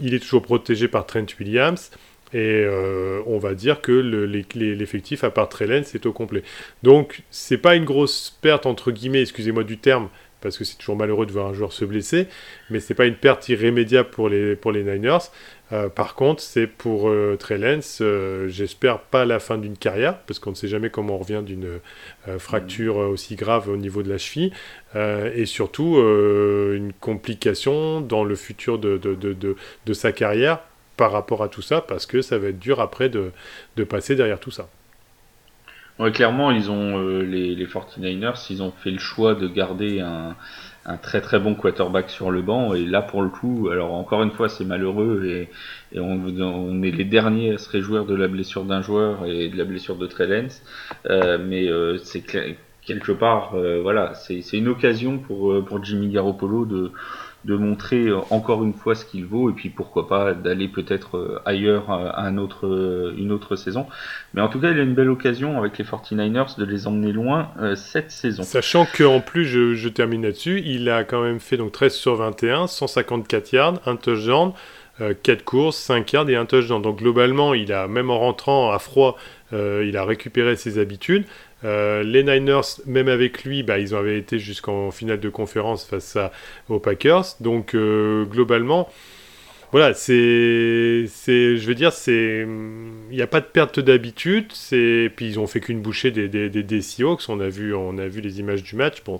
S2: il est toujours protégé par Trent Williams. Et euh, on va dire que l'effectif, à part Trellen, c'est au complet. Donc, c'est pas une grosse perte, entre guillemets, excusez-moi du terme, parce que c'est toujours malheureux de voir un joueur se blesser, mais c'est pas une perte irrémédiable pour les, pour les Niners. Euh, par contre, c'est pour euh, euh, j'espère pas la fin d'une carrière, parce qu'on ne sait jamais comment on revient d'une fracture aussi grave au niveau de la cheville, et surtout une complication dans le futur de, de, de, de sa carrière par rapport à tout ça, parce que ça va être dur après de, passer derrière tout ça.
S1: Ouais, clairement, ils ont les, les 49ers, ils ont fait le choix de garder un, un très très bon quarterback sur le banc et là pour le coup alors encore une fois c'est malheureux et, et on, est les derniers à se réjouir de la blessure d'un joueur et de la blessure de Trellens euh, mais euh, c'est quelque part euh, voilà c'est une occasion pour euh, pour Jimmy Garoppolo de de montrer euh, encore une fois ce qu'il vaut et puis pourquoi pas d'aller peut-être euh, ailleurs à euh, une autre saison. Mais en tout cas, il a une belle occasion avec les 49ers de les emmener loin cette saison.
S2: Sachant qu'en plus, je, termine là-dessus, il a quand même fait donc 13 sur 21, 154 yards, un touchdown. 4 courses, 5 yards et un touchdown. Donc globalement, il a même en rentrant à froid, il a récupéré ses habitudes. Euh, les Niners, même avec lui, bah, ils avaient été jusqu'en finale de conférence face à, aux Packers. Donc globalement, globalement, voilà, c'est, c'est, je veux dire, c'est, il n'y a pas de perte d'habitude. C'est, puis ils ont fait qu'une bouchée des, des, des, Seahawks. On a vu, on a vu les images du match. Bon,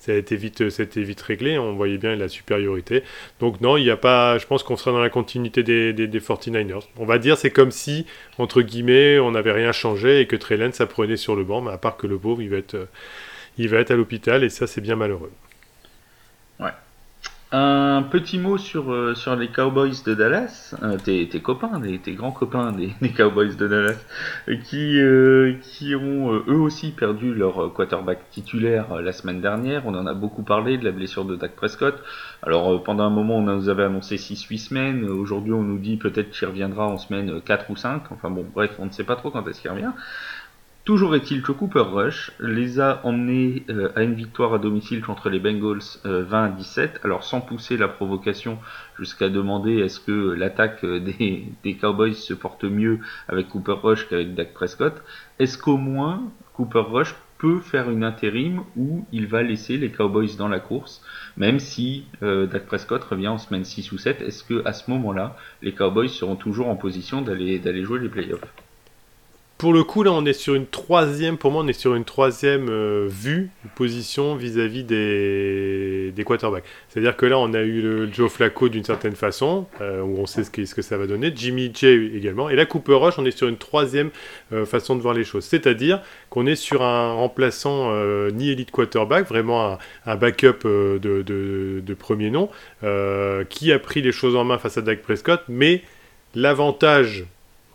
S2: ça, a été vite, c'était vite réglé. On voyait bien la supériorité. Donc non, il n'y a pas. Je pense qu'on sera dans la continuité des, des, 49ers. On va dire, c'est comme si entre guillemets, on n'avait rien changé et que Trellen ça prenait sur le banc. Mais à part que le pauvre, il va être, il va être à l'hôpital et ça, c'est bien malheureux.
S1: Un petit mot sur, euh, sur les Cowboys de Dallas, euh, tes, tes, copains, tes grands copains des, des Cowboys de Dallas, euh, qui, qui ont eux aussi perdu leur quarterback titulaire la semaine dernière. On en a beaucoup parlé de la blessure de Dak Prescott. Alors pendant un moment on nous avait annoncé 6-8 semaines, aujourd'hui on nous dit peut-être qu'il reviendra en semaine 4 ou 5, enfin bon bref on ne sait pas trop quand est-ce qu'il revient. Toujours est-il que Cooper Rush les a emmenés euh, à une victoire à domicile contre les Bengals 20 euh, à 17, alors sans pousser la provocation jusqu'à demander est-ce que l'attaque euh, des, Cowboys se porte mieux avec Cooper Rush qu'avec Dak Prescott. Est-ce qu'au moins Cooper Rush peut faire une intérim où il va laisser les Cowboys dans la course, même si Dak Prescott revient en semaine 6 ou 7, est-ce que à ce moment-là, les Cowboys seront toujours en position d'aller jouer les playoffs?
S2: Pour le coup, là, on est sur une troisième, pour moi, on est sur une troisième euh, vue, position vis-à-vis des, quarterbacks. C'est-à-dire que là, on a eu le Joe Flacco d'une certaine façon, euh, où on sait ce que, ça va donner, Jimmy J également, et là, Cooper Rush, on est sur une troisième euh, façon de voir les choses. C'est-à-dire qu'on est sur un remplaçant ni élite quarterback, vraiment un, backup de, de, de, premier nom, qui a pris les choses en main face à Dak Prescott, mais l'avantage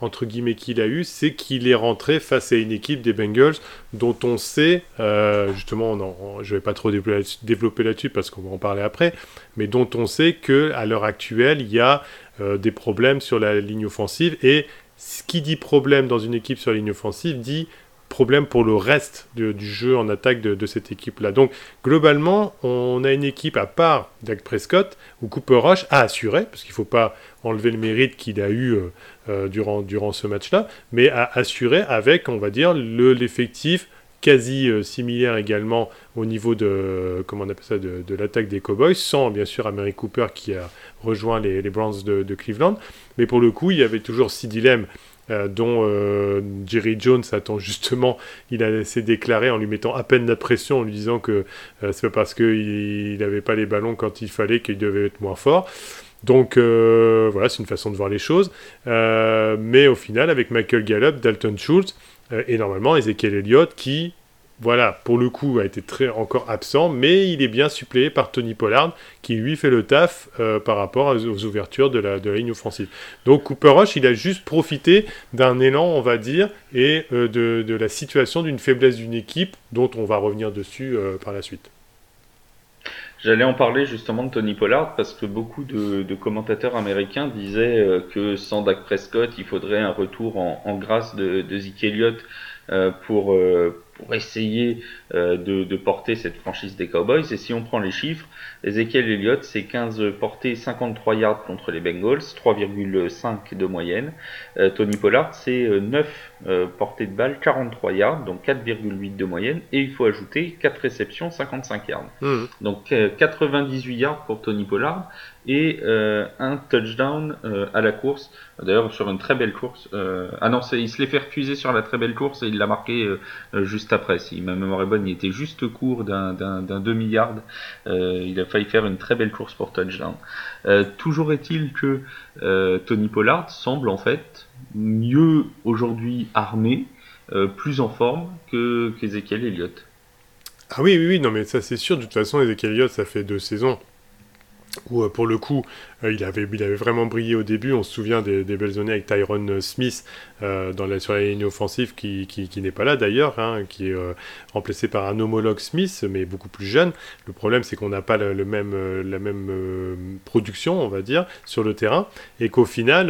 S2: entre guillemets qu'il a eu, c'est qu'il est rentré face à une équipe des Bengals dont on sait, euh, justement, je ne vais pas trop développer là-dessus parce qu'on va en parler après, mais dont on sait que à l'heure actuelle, il y a euh, des problèmes sur la ligne offensive et ce qui dit problème dans une équipe sur la ligne offensive dit problème pour le reste du jeu en attaque de, cette équipe-là. Donc globalement, on a une équipe à part Dak Prescott où Cooper Rush a assuré, parce qu'il ne faut pas enlever le mérite qu'il a eu euh, euh, durant, durant ce match-là, mais a assuré avec, on va dire, l'effectif quasi euh, similaire également au niveau de comment on appelle ça de, l'attaque des Cowboys, sans bien sûr Amari Cooper qui a rejoint les, Browns de, Cleveland. Mais pour le coup, il y avait toujours six dilemmes euh, dont Jerry Jones attend justement, il a laissé déclarer en lui mettant à peine la pression, en lui disant que c'est pas parce qu'il n'avait pas les ballons quand il fallait qu'il devait être moins fort. Donc euh, voilà, c'est une façon de voir les choses. Euh, mais au final, avec Michael Gallup, Dalton Schultz euh, et normalement Ezekiel Elliott qui, voilà, pour le coup a été très encore absent, mais il est bien suppléé par Tony Pollard qui lui fait le taf par rapport aux ouvertures de la, ligne offensive. Donc Cooper Rush, il a juste profité d'un élan, on va dire, et de, de la situation d'une faiblesse d'une équipe dont on va revenir dessus par la suite.
S1: J'allais en parler justement de Tony Pollard parce que beaucoup de, commentateurs américains disaient euh, que sans Dak Prescott, il faudrait un retour en, grâce de, de Zeke Elliott euh, pour, euh, pour essayer de, de, porter cette franchise des Cowboys. Et si on prend les chiffres, Ezekiel Elliott, c'est 15 portées, 53 yards contre les Bengals, 3,5 de moyenne. Euh, Tony Pollard, c'est 9 euh, portées de balles, 43 yards, donc 4,8 de moyenne. Et il faut ajouter 4 réceptions, 55 yards. Mmh. Donc 98 yards pour Tony Pollard et un touchdown à la course. D'ailleurs, sur une très belle course. ah non, il se l'est fait refuser sur la très belle course et il l'a marqué juste après si ma mémoire est bonne, il était juste court d'un demi-yard. Euh, il a failli faire une très belle course pour touchdown. Euh, toujours est-il que euh, Tony Pollard semble en fait mieux aujourd'hui armé plus en forme que qu'Ezekiel Elliott.
S2: Ah oui, oui, oui, non, mais ça c'est sûr. De toute façon, Ezekiel Elliott, ça fait deux saisons où, pour le coup, il, avait, il avait vraiment brillé au début. On se souvient des, belles années avec Tyron Smith euh, dans la, sur la ligne offensive qui, n'est pas là d'ailleurs, hein, qui est euh, remplacé par un homologue Smith, mais beaucoup plus jeune. Le problème, c'est qu'on n'a pas la même production, on va dire, sur le terrain, et qu'au final,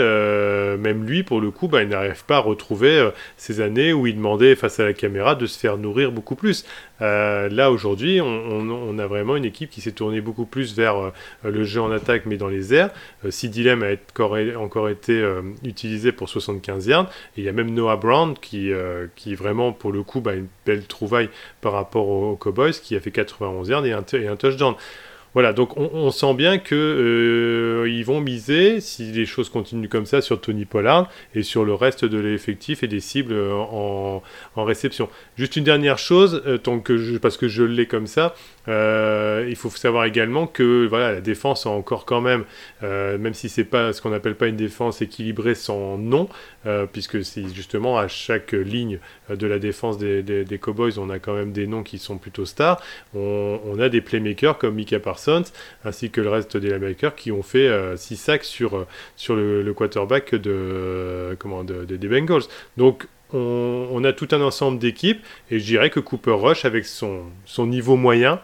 S2: même lui, pour le coup, bah, il n'arrive pas à retrouver ces années où il demandait face à la caméra de se faire nourrir beaucoup plus. là, aujourd'hui, on, on, a vraiment une équipe qui s'est tournée beaucoup plus vers le jeu en attaque, mais dans les airs euh, si Dilem a encore été euh, utilisé pour 75 yards. Et il y a même Noah Brown qui, euh, vraiment, pour le coup, bah, une belle trouvaille par rapport aux, Cowboys, qui a fait 91 yards et un, et un touchdown. Voilà, donc on, sent bien que euh, ils vont miser, si les choses continuent comme ça, sur Tony Pollard et sur le reste de l'effectif et des cibles euh, en, réception. Juste une dernière chose, euh, que parce que je l'ai comme ça, il faut savoir également que voilà, la défense a encore quand même, même si c'est pas ce qu'on appelle pas une défense équilibrée sans nom, puisque c'est justement à chaque ligne de la défense des, Cowboys, on a quand même des noms qui sont plutôt stars. On, a des playmakers comme Mika Parsons ainsi que le reste des linebackers qui ont fait 6 euh, sacs sur, euh, le, quarterback de, euh, comment, des Bengals. Donc on, a tout un ensemble d'équipes et je dirais que Cooper Rush avec son, son niveau moyen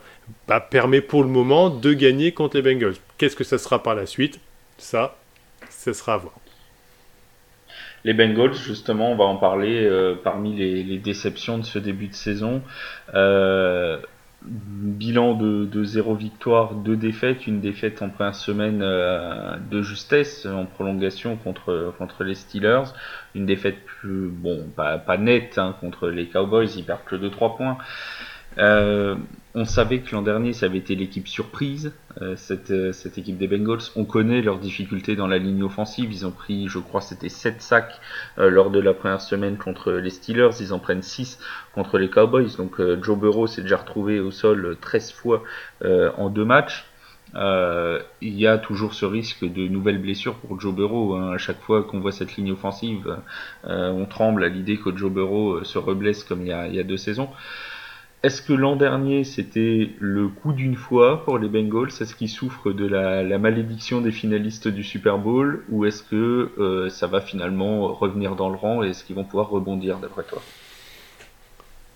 S2: bah, permet pour le moment de gagner contre les Bengals. Qu'est-ce que ça sera par la suite? Ça, ça sera à voir.
S1: Les Bengals, justement, on va en parler parmi les, déceptions de ce début de saison bilan de, de 0 victoire, 2 défaites, une défaite en première semaine euh, de justesse en prolongation contre, contre les Steelers, une défaite plus, bon, pas, pas nette hein, contre les Cowboys, ils perdent que de 3 points. Euh, on savait que l'an dernier, ça avait été l'équipe surprise, euh, cette, euh, cette, équipe des Bengals. On connaît leurs difficultés dans la ligne offensive. Ils ont pris, je crois, c'était 7 sacs lors de la première semaine contre les Steelers. Ils en prennent 6 contre les Cowboys. Donc Joe Burrow s'est déjà retrouvé au sol 13 fois en deux matchs. il y a toujours ce risque de nouvelles blessures pour Joe Burrow. Hein. À chaque fois qu'on voit cette ligne offensive, on tremble à l'idée que Joe Burrow se reblesse comme il y a, il y a deux saisons. Est-ce que l'an dernier c'était le coup d'une fois pour les Bengals? Est-ce qu'ils souffrent de la, malédiction des finalistes du Super Bowl? Ou est-ce que euh, ça va finalement revenir dans le rang et est-ce qu'ils vont pouvoir rebondir d'après toi?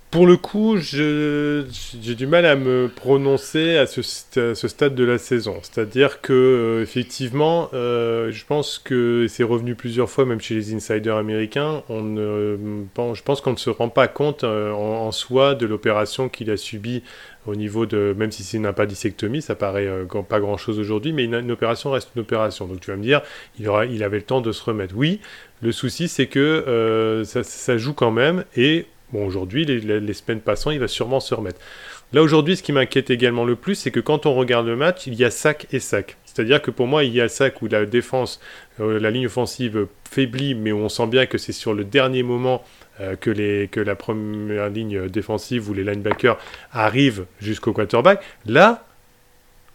S2: Pour le coup, j'ai du mal à me prononcer à ce, stade de la saison. C'est-à-dire que, euh, effectivement, euh, je pense que c'est revenu plusieurs fois, même chez les insiders américains. On je pense qu'on ne se rend pas compte euh, en, soi de l'opération qu'il a subie au niveau de, même si c'est une dissectomie, ça paraît pas grand-chose aujourd'hui, mais une, opération reste une opération. Donc tu vas me dire, il avait le temps de se remettre. Oui, le souci c'est que ça, ça joue quand même et Bon, aujourd'hui, les, semaines passant, il va sûrement se remettre. Là, aujourd'hui, ce qui m'inquiète également le plus, c'est que quand on regarde le match, il y a sac et sac. C'est-à-dire que pour moi, il y a sac où la défense, euh, la ligne offensive faiblit, mais où on sent bien que c'est sur le dernier moment euh, que, les, que la première ligne défensive ou les linebackers arrivent jusqu'au quarterback. Là,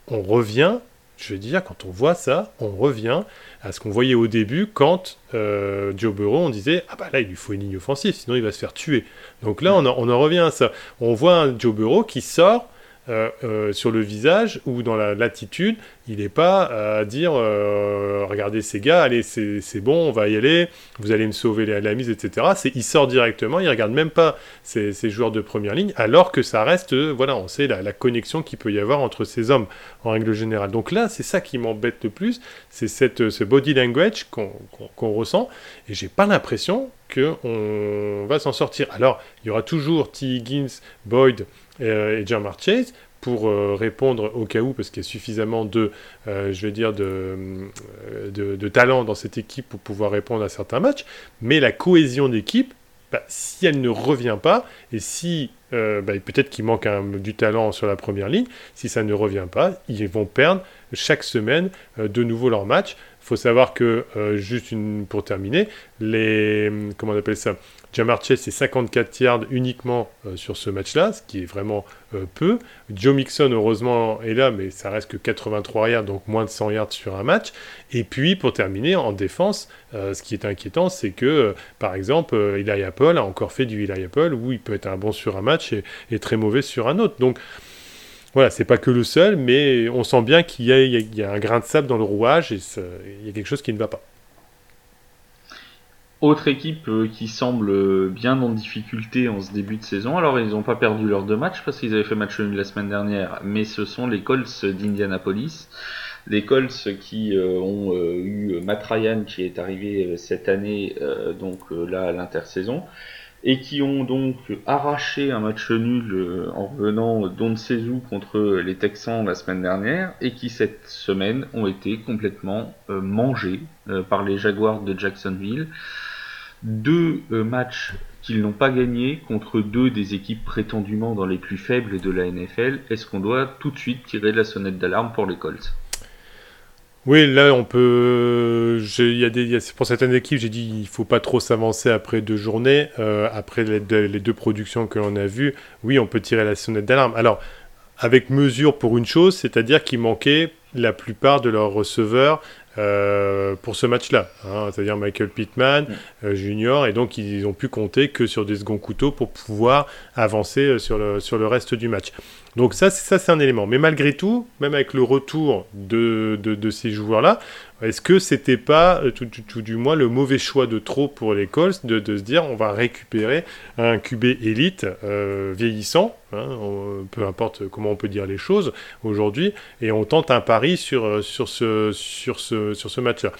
S2: on revient je veux dire, quand on voit ça, on revient à ce qu'on voyait au début quand euh, Joe Burrow, on disait Ah bah là, il lui faut une ligne offensive, sinon il va se faire tuer. Donc là, on, on en revient à ça. On voit un Joe Burrow qui sort euh, euh, sur le visage ou dans la l'attitude, il n'est pas à dire euh, regardez ces gars, allez c'est bon, on va y aller, vous allez me sauver la, mise, etc. Il sort directement, il regarde même pas ces, joueurs de première ligne, alors que ça reste, voilà, on sait la, connexion qu'il peut y avoir entre ces hommes en règle générale. Donc là, c'est ça qui m'embête le plus, c'est ce body language qu'on ressent, et j'ai pas l'impression qu'on va s'en sortir. Alors, il y aura toujours T. Higgins, Boyd, euh, et Jamar Chase pour euh, répondre au cas où, parce qu'il y a suffisamment de, euh, je vais dire, de, de, talent dans cette équipe pour pouvoir répondre à certains matchs. Mais la cohésion d'équipe, bah, si elle ne revient pas, et si bah, peut-être qu'il manque du talent sur la première ligne, si ça ne revient pas, ils vont perdre chaque semaine de nouveau leur match. Il faut savoir que, juste pour terminer, les, comment on appelle ça Jamar Chase, c'est 54 yards uniquement euh, sur ce match-là, ce qui est vraiment euh, peu. Joe Mixon, heureusement, est là, mais ça reste que 83 yards, donc moins de 100 yards sur un match. Et puis, pour terminer, en défense, euh, ce qui est inquiétant, c'est que, par exemple, Eli Apple a encore fait du Eli Apple, où il peut être un bon sur un match et, très mauvais sur un autre. Donc, voilà, c'est pas que le seul, mais on sent bien qu'il y, y, a un grain de sable dans le rouage et il y a quelque chose qui ne va pas.
S1: Autre équipe euh, qui semble bien en difficulté en ce début de saison. Alors ils n'ont pas perdu leurs deux matchs parce qu'ils avaient fait match nul la semaine dernière, mais ce sont les Colts d'Indianapolis. Les Colts qui euh, ont euh, eu Matt Ryan qui est arrivé cette année, donc là à l'intersaison, et qui ont donc arraché un match nul en revenant Don Sezou contre les Texans la semaine dernière, et qui cette semaine ont été complètement mangés par les Jaguars de Jacksonville deux euh, matchs qu'ils n'ont pas gagnés contre deux des équipes prétendument dans les plus faibles de la NFL, est-ce qu'on doit tout de suite tirer la sonnette d'alarme pour les Colts?
S2: Oui, là on peut. Il y a pour certaines équipes, j'ai dit il faut pas trop s'avancer après deux journées, euh, après les deux, les deux, productions que l'on a vues. Oui, on peut tirer la sonnette d'alarme. Alors, avec mesure pour une chose, c'est-à-dire qu'il manquait la plupart de leurs receveurs euh, pour ce match-là, hein, c'est-à-dire Michael Pittman mm. euh, Junior, et donc ils ont pu compter que sur des seconds couteaux pour pouvoir avancer euh, sur le, sur le reste du match. Donc ça, ça c'est un élément. Mais malgré tout, même avec le retour de, de, ces joueurs-là, est-ce que c'était pas, euh, tout, du moins, le mauvais choix de trop pour les Colts de, se dire on va récupérer un QB élite euh, vieillissant, hein, peu importe comment on peut dire les choses aujourd'hui, et on tente un pari sur, euh, ce, sur ce, sur ce match-là.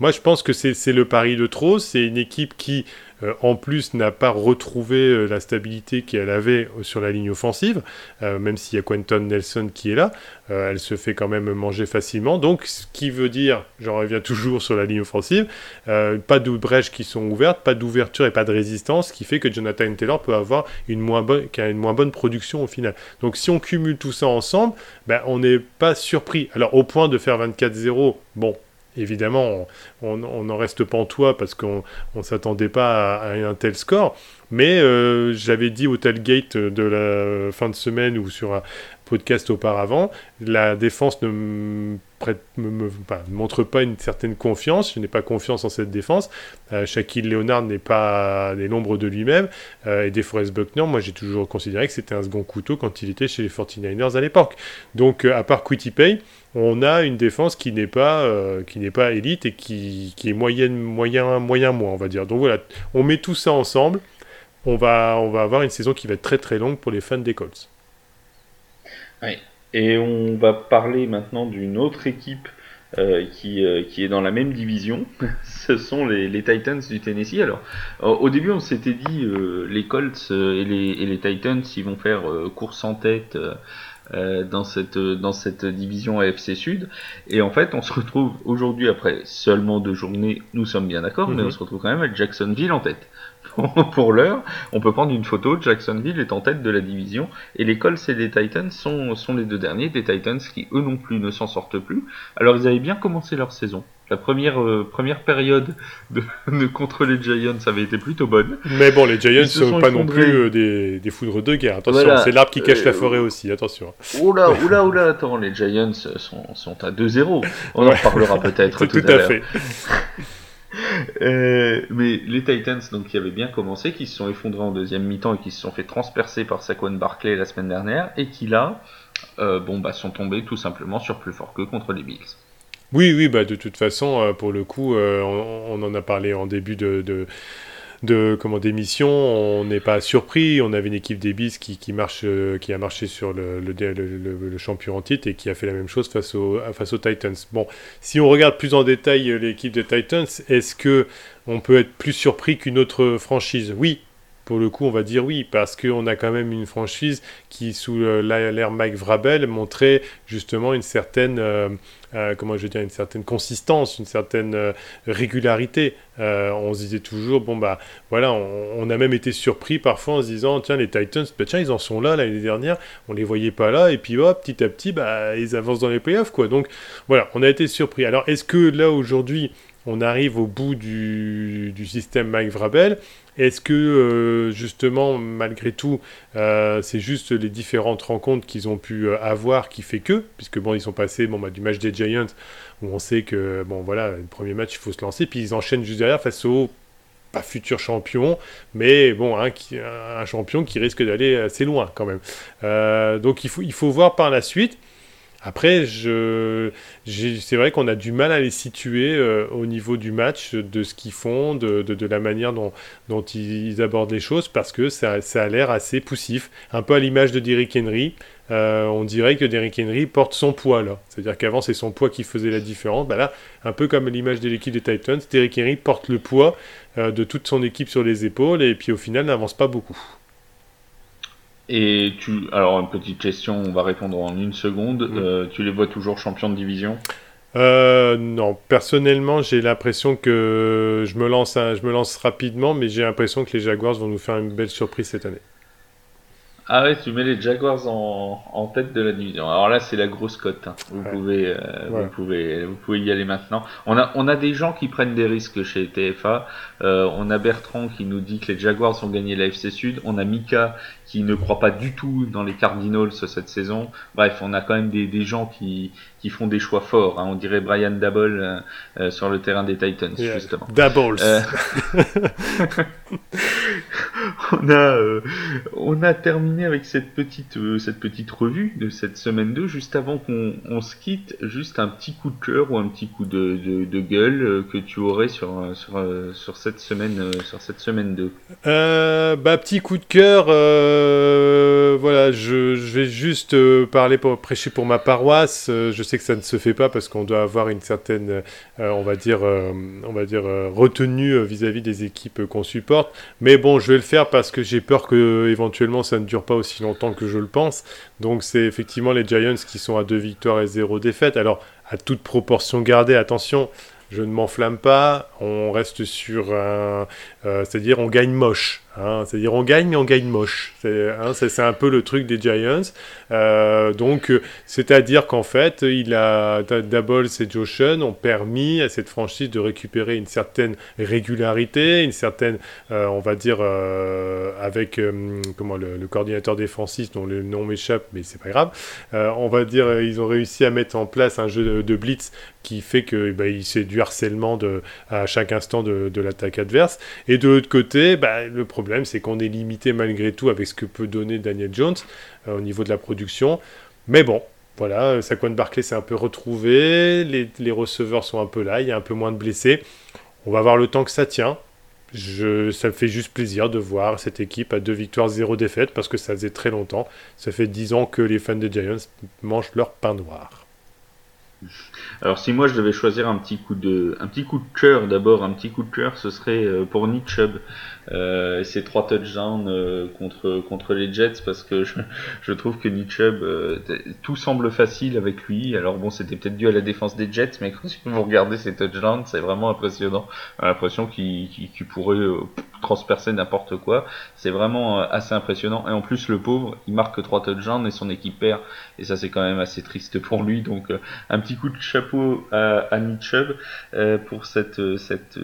S2: Moi, je pense que c'est le pari de trop. C'est une équipe qui euh, en plus n'a pas retrouvé euh, la stabilité qu'elle avait euh, sur la ligne offensive, même s'il y a Quentin Nelson qui est là, elle se fait quand même manger facilement. Donc, ce qui veut dire, j'en reviens toujours sur la ligne offensive, pas de brèches qui sont ouvertes, pas d'ouverture et pas de résistance, ce qui fait que Jonathan Taylor peut avoir une moins bonne, une moins bonne production au final. Donc, si on cumule tout ça ensemble, ben, on n'est pas surpris. Alors, au point de faire 24-0, bon, Évidemment, on n'en reste pantois parce qu'on ne s'attendait pas à, un tel score. Mais euh, j'avais dit au tailgate de la fin de semaine ou sur un podcast auparavant, la défense ne montre pas une certaine confiance. Je n'ai pas confiance en cette défense. Euh, Shaquille Leonard n'est pas l'ombre de lui-même. Euh, et DeForest Buckner, moi j'ai toujours considéré que c'était un second couteau quand il était chez les 49ers à l'époque. Donc à part Pay on a une défense qui n'est pas euh, qui n'est pas élite et qui, qui, est moyenne moyen moyen moins on va dire. Donc voilà, on met tout ça ensemble, on va on va avoir une saison qui va être très très longue pour les fans des Colts.
S1: Oui. Et on va parler maintenant d'une autre équipe euh, qui, euh, qui est dans la même division. Ce sont les, les, Titans du Tennessee. Alors, au début, on s'était dit les Colts et les, et les Titans, ils vont faire course en tête euh, dans cette dans cette division AFC Sud. Et en fait, on se retrouve aujourd'hui après seulement deux journées. Nous sommes bien d'accord, mais mhm. on se retrouve quand même avec Jacksonville en tête. pour l'heure, on peut prendre une photo. Jacksonville est en tête de la division et les Colts et les Titans sont, sont les deux derniers. Des Titans qui eux non plus ne s'en sortent plus. Alors ils avaient bien commencé leur saison. La première, euh, première période de, contre les Giants avait été plutôt bonne.
S2: Mais bon, les Giants ne sont pas non plus euh, des, des, foudres de guerre. Attention, c'est l'arbre qui cache la euh, forêt aussi, attention.
S1: Oula, oula, oula, attends, les Giants sont, sont à 2-0. On en reparlera peut-être tout, tout, à, fait. mais les Titans, donc, qui avaient bien commencé, qui se sont effondrés en deuxième mi-temps et qui se sont fait transpercer par Saquon Barclay la semaine dernière, et qui là, bon, bah, sont tombés tout simplement sur plus fort que contre les Bills.
S2: Oui, oui, bah de toute façon, euh, pour le coup, euh, on, en a parlé en début de, de, comment d'émission. On n'est pas surpris. On avait une équipe des Bis qui, marche, euh, qui a marché sur le, le, le, champion en titre et qui a fait la même chose face, face aux Titans. Bon, si on regarde plus en détail l'équipe des Titans, est-ce que on peut être plus surpris qu'une autre franchise? Oui, pour le coup, on va dire oui, parce qu'on a quand même une franchise qui, sous l'ère Mike Vrabel, montrait justement une certaine, euh, euh, comment je veux une certaine consistance, une certaine euh, régularité. on se disait toujours, bon bah voilà, on, a même été surpris parfois en se disant, tiens les Titans, bah, tiens ils en sont là l'année dernière, on les voyait pas là, et puis hop, petit à petit, bah ils avancent dans les playoffs quoi. Donc voilà, on a été surpris. Alors est-ce que là aujourd'hui on arrive au bout du, système Mike Vrabel est-ce que euh, justement, malgré tout, euh, c'est juste les différentes rencontres qu'ils ont pu euh, avoir qui fait que, puisque bon, ils sont passés bon, bah, du match des Giants où on sait que bon voilà, le premier match il faut se lancer, puis ils enchaînent juste derrière face au pas futur champion, mais bon, un, champion qui risque d'aller assez loin quand même. donc il faut voir par la suite. Après, c'est vrai qu'on a du mal à les situer euh, au niveau du match, de ce qu'ils font, de, la manière dont, ils, abordent les choses, parce que ça, ça a l'air assez poussif. Un peu à l'image de Derrick Henry. Euh, on dirait que Derrick Henry porte son poids là. C'est-à-dire qu'avant, c'est son poids qui faisait la différence. Bah là, un peu comme l'image de l'équipe des Titans, Derrick Henry porte le poids euh, de toute son équipe sur les épaules et puis au final n'avance pas beaucoup.
S1: Et tu, alors une petite question, on va répondre en une seconde. Mm. Euh, tu les vois toujours champions de division?
S2: Euh, Non, personnellement, j'ai l'impression que je me lance, je me lance rapidement, mais j'ai l'impression que les Jaguars vont nous faire une belle surprise cette année.
S1: Ah ouais, tu mets les Jaguars en, en tête de la division. Alors là, c'est la grosse cote. Hein. Vous pouvez, euh, vous pouvez, vous pouvez y aller maintenant. On a, on a des gens qui prennent des risques chez TFA. Euh, on a Bertrand qui nous dit que les Jaguars ont gagné la FC Sud. On a Mika qui ne croit pas du tout dans les Cardinals cette saison. Bref, on a quand même des, des gens qui, qui font des choix forts. Hein. On dirait Brian Dabble euh, euh, sur le terrain des Titans, justement.
S2: Doubles. Euh,
S1: on, a, on a terminé avec cette petite, cette petite revue de cette semaine 2. Juste avant qu'on on se quitte, juste un petit coup de cœur ou un petit coup de, gueule que tu aurais sur, sur, sur, cette, semaine, sur cette semaine 2.
S2: bah, petit coup de cœur, voilà, je, vais juste parler pour prêcher pour ma paroisse. je sais que ça ne se fait pas parce qu'on doit avoir une certaine, euh, on va dire, euh, on va dire euh, retenue vis-à-vis des équipes qu'on supporte. Mais bon, je vais le faire parce que j'ai peur que éventuellement ça ne dure pas aussi longtemps que je le pense. Donc c'est effectivement les Giants qui sont à deux victoires et zéro défaite. Alors à toute proportion gardée, attention je ne m'enflamme pas, on reste sur un... C'est-à-dire on gagne moche. Hein. C'est-à-dire on gagne mais on gagne moche. C'est hein, un peu le truc des Giants. Euh, donc c'est-à-dire qu'en fait, il a et Joshen ont permis à cette franchise de récupérer une certaine régularité, une certaine, euh, on va dire, euh, avec comment le, coordinateur défensif dont le nom m'échappe, mais c'est pas grave. on va dire, ils ont réussi à mettre en place un jeu de, blitz qui fait que bah, c'est du harcèlement à chaque instant de, l'attaque adverse. De l'autre côté, bah, le problème c'est qu'on est limité malgré tout avec ce que peut donner Daniel Jones euh, au niveau de la production. Mais bon, voilà, Saquon Barclay s'est un peu retrouvé, les, receveurs sont un peu là, il y a un peu moins de blessés. On va voir le temps que ça tient. Ça me fait juste plaisir de voir cette équipe à deux victoires, zéro défaite, parce que ça faisait très longtemps. Ça fait dix ans que les fans des Giants mangent leur pain noir.
S1: Alors si moi je devais choisir un petit coup de, un petit coup de cœur d'abord, un petit coup de cœur, ce serait euh, pour Chubb euh, ces trois touchdowns euh, contre contre les Jets parce que je, trouve que Chubb euh, tout semble facile avec lui. Alors bon, c'était peut-être dû à la défense des Jets, mais quand vous regardez ces touchdowns, c'est vraiment impressionnant. L'impression qu'il pourrait transpercer n'importe quoi. C'est vraiment assez impressionnant. Et en plus, le pauvre, il marque trois touchdowns et son équipe perd. Et ça, c'est quand même assez triste pour lui. Donc, un petit coup de chapeau à, Nick Chubb pour cette cette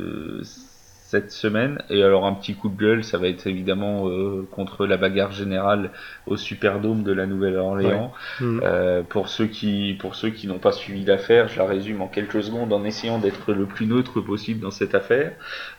S1: cette semaine. Et alors un petit coup de gueule, ça va être évidemment euh, contre la bagarre générale au Superdome de la Nouvelle-Orléans. Mm. Euh, pour ceux qui, pour ceux qui n'ont pas suivi l'affaire, je la résume en quelques secondes en essayant d'être le plus neutre possible dans cette affaire.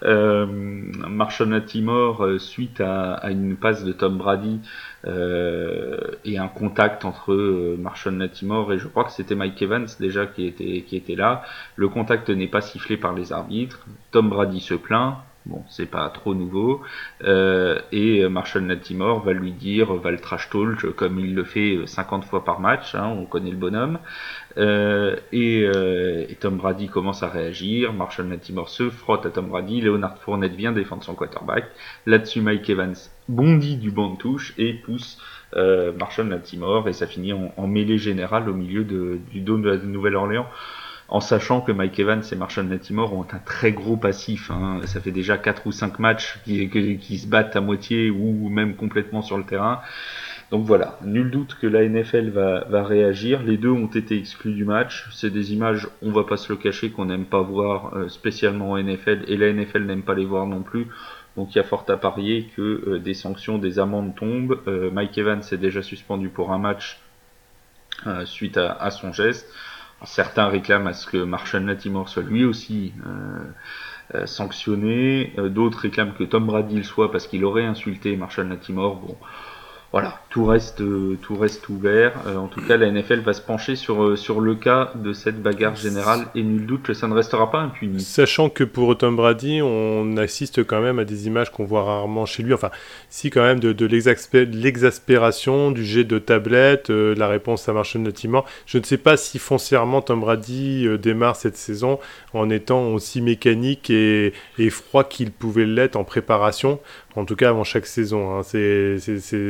S1: Euh, Marshall Timor, euh, suite à, à, une passe de Tom Brady euh, et un contact entre Marshall Natimore et je crois que c'était Mike Evans déjà qui était, qui était là. Le contact n'est pas sifflé par les arbitres. Tom Brady se plaint. Bon, c'est pas trop nouveau. Euh, et Marshall Natimore va lui dire, va le trash talk comme il le fait 50 fois par match, hein, on connaît le bonhomme. Euh, et, euh, et, Tom Brady commence à réagir. Marshall Natimore se frotte à Tom Brady. Leonard Fournette vient défendre son quarterback. Là-dessus, Mike Evans bondit du banc de touche et pousse euh, Marshall Natimore et ça finit en, en mêlée générale au milieu de, du dôme de la Nouvelle-Orléans. En sachant que Mike Evans et Marshall Latimore ont un très gros passif. Hein. Ça fait déjà 4 ou 5 matchs qui, se battent à moitié ou même complètement sur le terrain. Donc voilà, nul doute que la NFL va, réagir. Les deux ont été exclus du match. C'est des images, on va pas se le cacher, qu'on n'aime pas voir euh, spécialement en NFL et la NFL n'aime pas les voir non plus. Donc il y a fort à parier que euh, des sanctions, des amendes tombent. Euh, Mike Evans est déjà suspendu pour un match suite à, son geste. Certains réclament à ce que Marshall Latimore soit lui aussi sanctionné. D'autres réclament que Tom Brady le soit parce qu'il aurait insulté Marshall Latimore. Bon, voilà, tout reste, euh, tout reste ouvert. Euh, en tout cas, la NFL va se pencher sur, euh, sur le cas de cette bagarre générale et nul doute que ça ne restera pas impuni.
S2: Sachant que pour Tom Brady, on assiste quand même à des images qu'on voit rarement chez lui. Enfin, si quand même de, de l'exaspération, du jet de tablette, la réponse à Marshall Timor. Je ne sais pas si foncièrement Tom Brady démarre cette saison en étant aussi mécanique et, et froid qu'il pouvait l'être en préparation en tout cas avant chaque saison. Hein. C'est,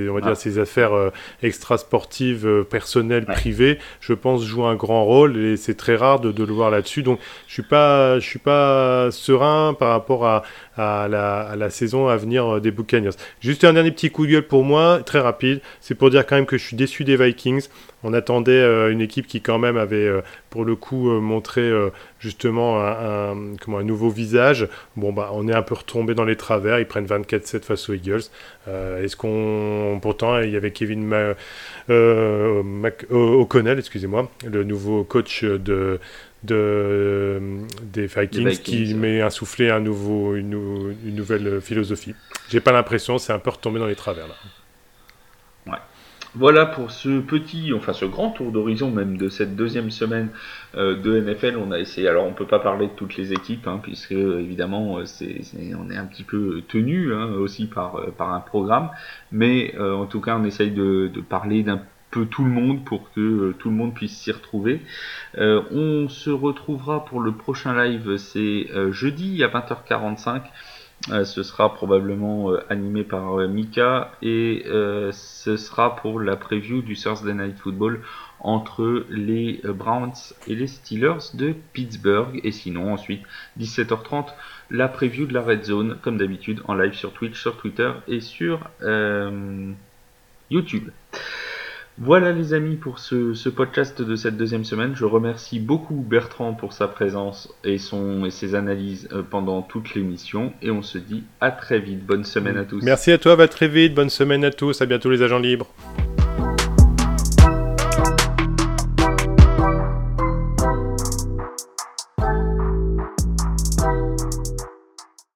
S2: on va dire, ah. Euh, extra-sportives, euh, personnelles, privées, je pense, jouent un grand rôle et c'est très rare de, de, le voir là-dessus. Donc, je suis pas, je suis pas serein par rapport à, à, la, saison à venir euh, des Buccaneers. Juste un dernier petit coup de gueule pour moi, très rapide. C'est pour dire quand même que je suis déçu des Vikings. On attendait euh, une équipe qui quand même avait euh, pour le coup montré justement un, comment, un nouveau visage. Bon bah on est un peu retombé dans les travers. Ils prennent 24-7 face aux Eagles. Est-ce qu'on pourtant il y avait Kevin O'Connell, excusez-moi, le nouveau coach de de, des Vikings, qui met insoufflé un nouveau, une, une nouvelle philosophie. J'ai pas l'impression, c'est un peu retombé dans les travers là.
S1: Ouais. Voilà pour ce petit, enfin ce grand tour d'horizon même de cette deuxième semaine euh, de NFL. On a essayé, alors on peut pas parler de toutes les équipes, hein, puisque évidemment euh, c'est, on est un petit peu tenu hein, aussi par, euh, par un programme, mais en tout cas on essaye de, de parler d'un peu tout le monde pour que euh, tout le monde puisse s'y retrouver. Euh, on se retrouvera pour le prochain live, c'est euh, jeudi à 20h45. ce sera probablement animé par Mika et ce sera pour la preview du Thursday Night Football entre les Browns et les Steelers de Pittsburgh. Et sinon, ensuite, 17h30, la preview de la Red Zone, comme d'habitude, en live sur Twitch, sur Twitter et sur YouTube. Voilà les amis pour ce, podcast de cette deuxième semaine. Je remercie beaucoup Bertrand pour sa présence et, son, et ses analyses euh, pendant toute l'émission. Et on se dit à très vite. Bonne semaine à tous.
S2: Merci à toi, va très vite. Bonne semaine à tous. À bientôt les agents libres.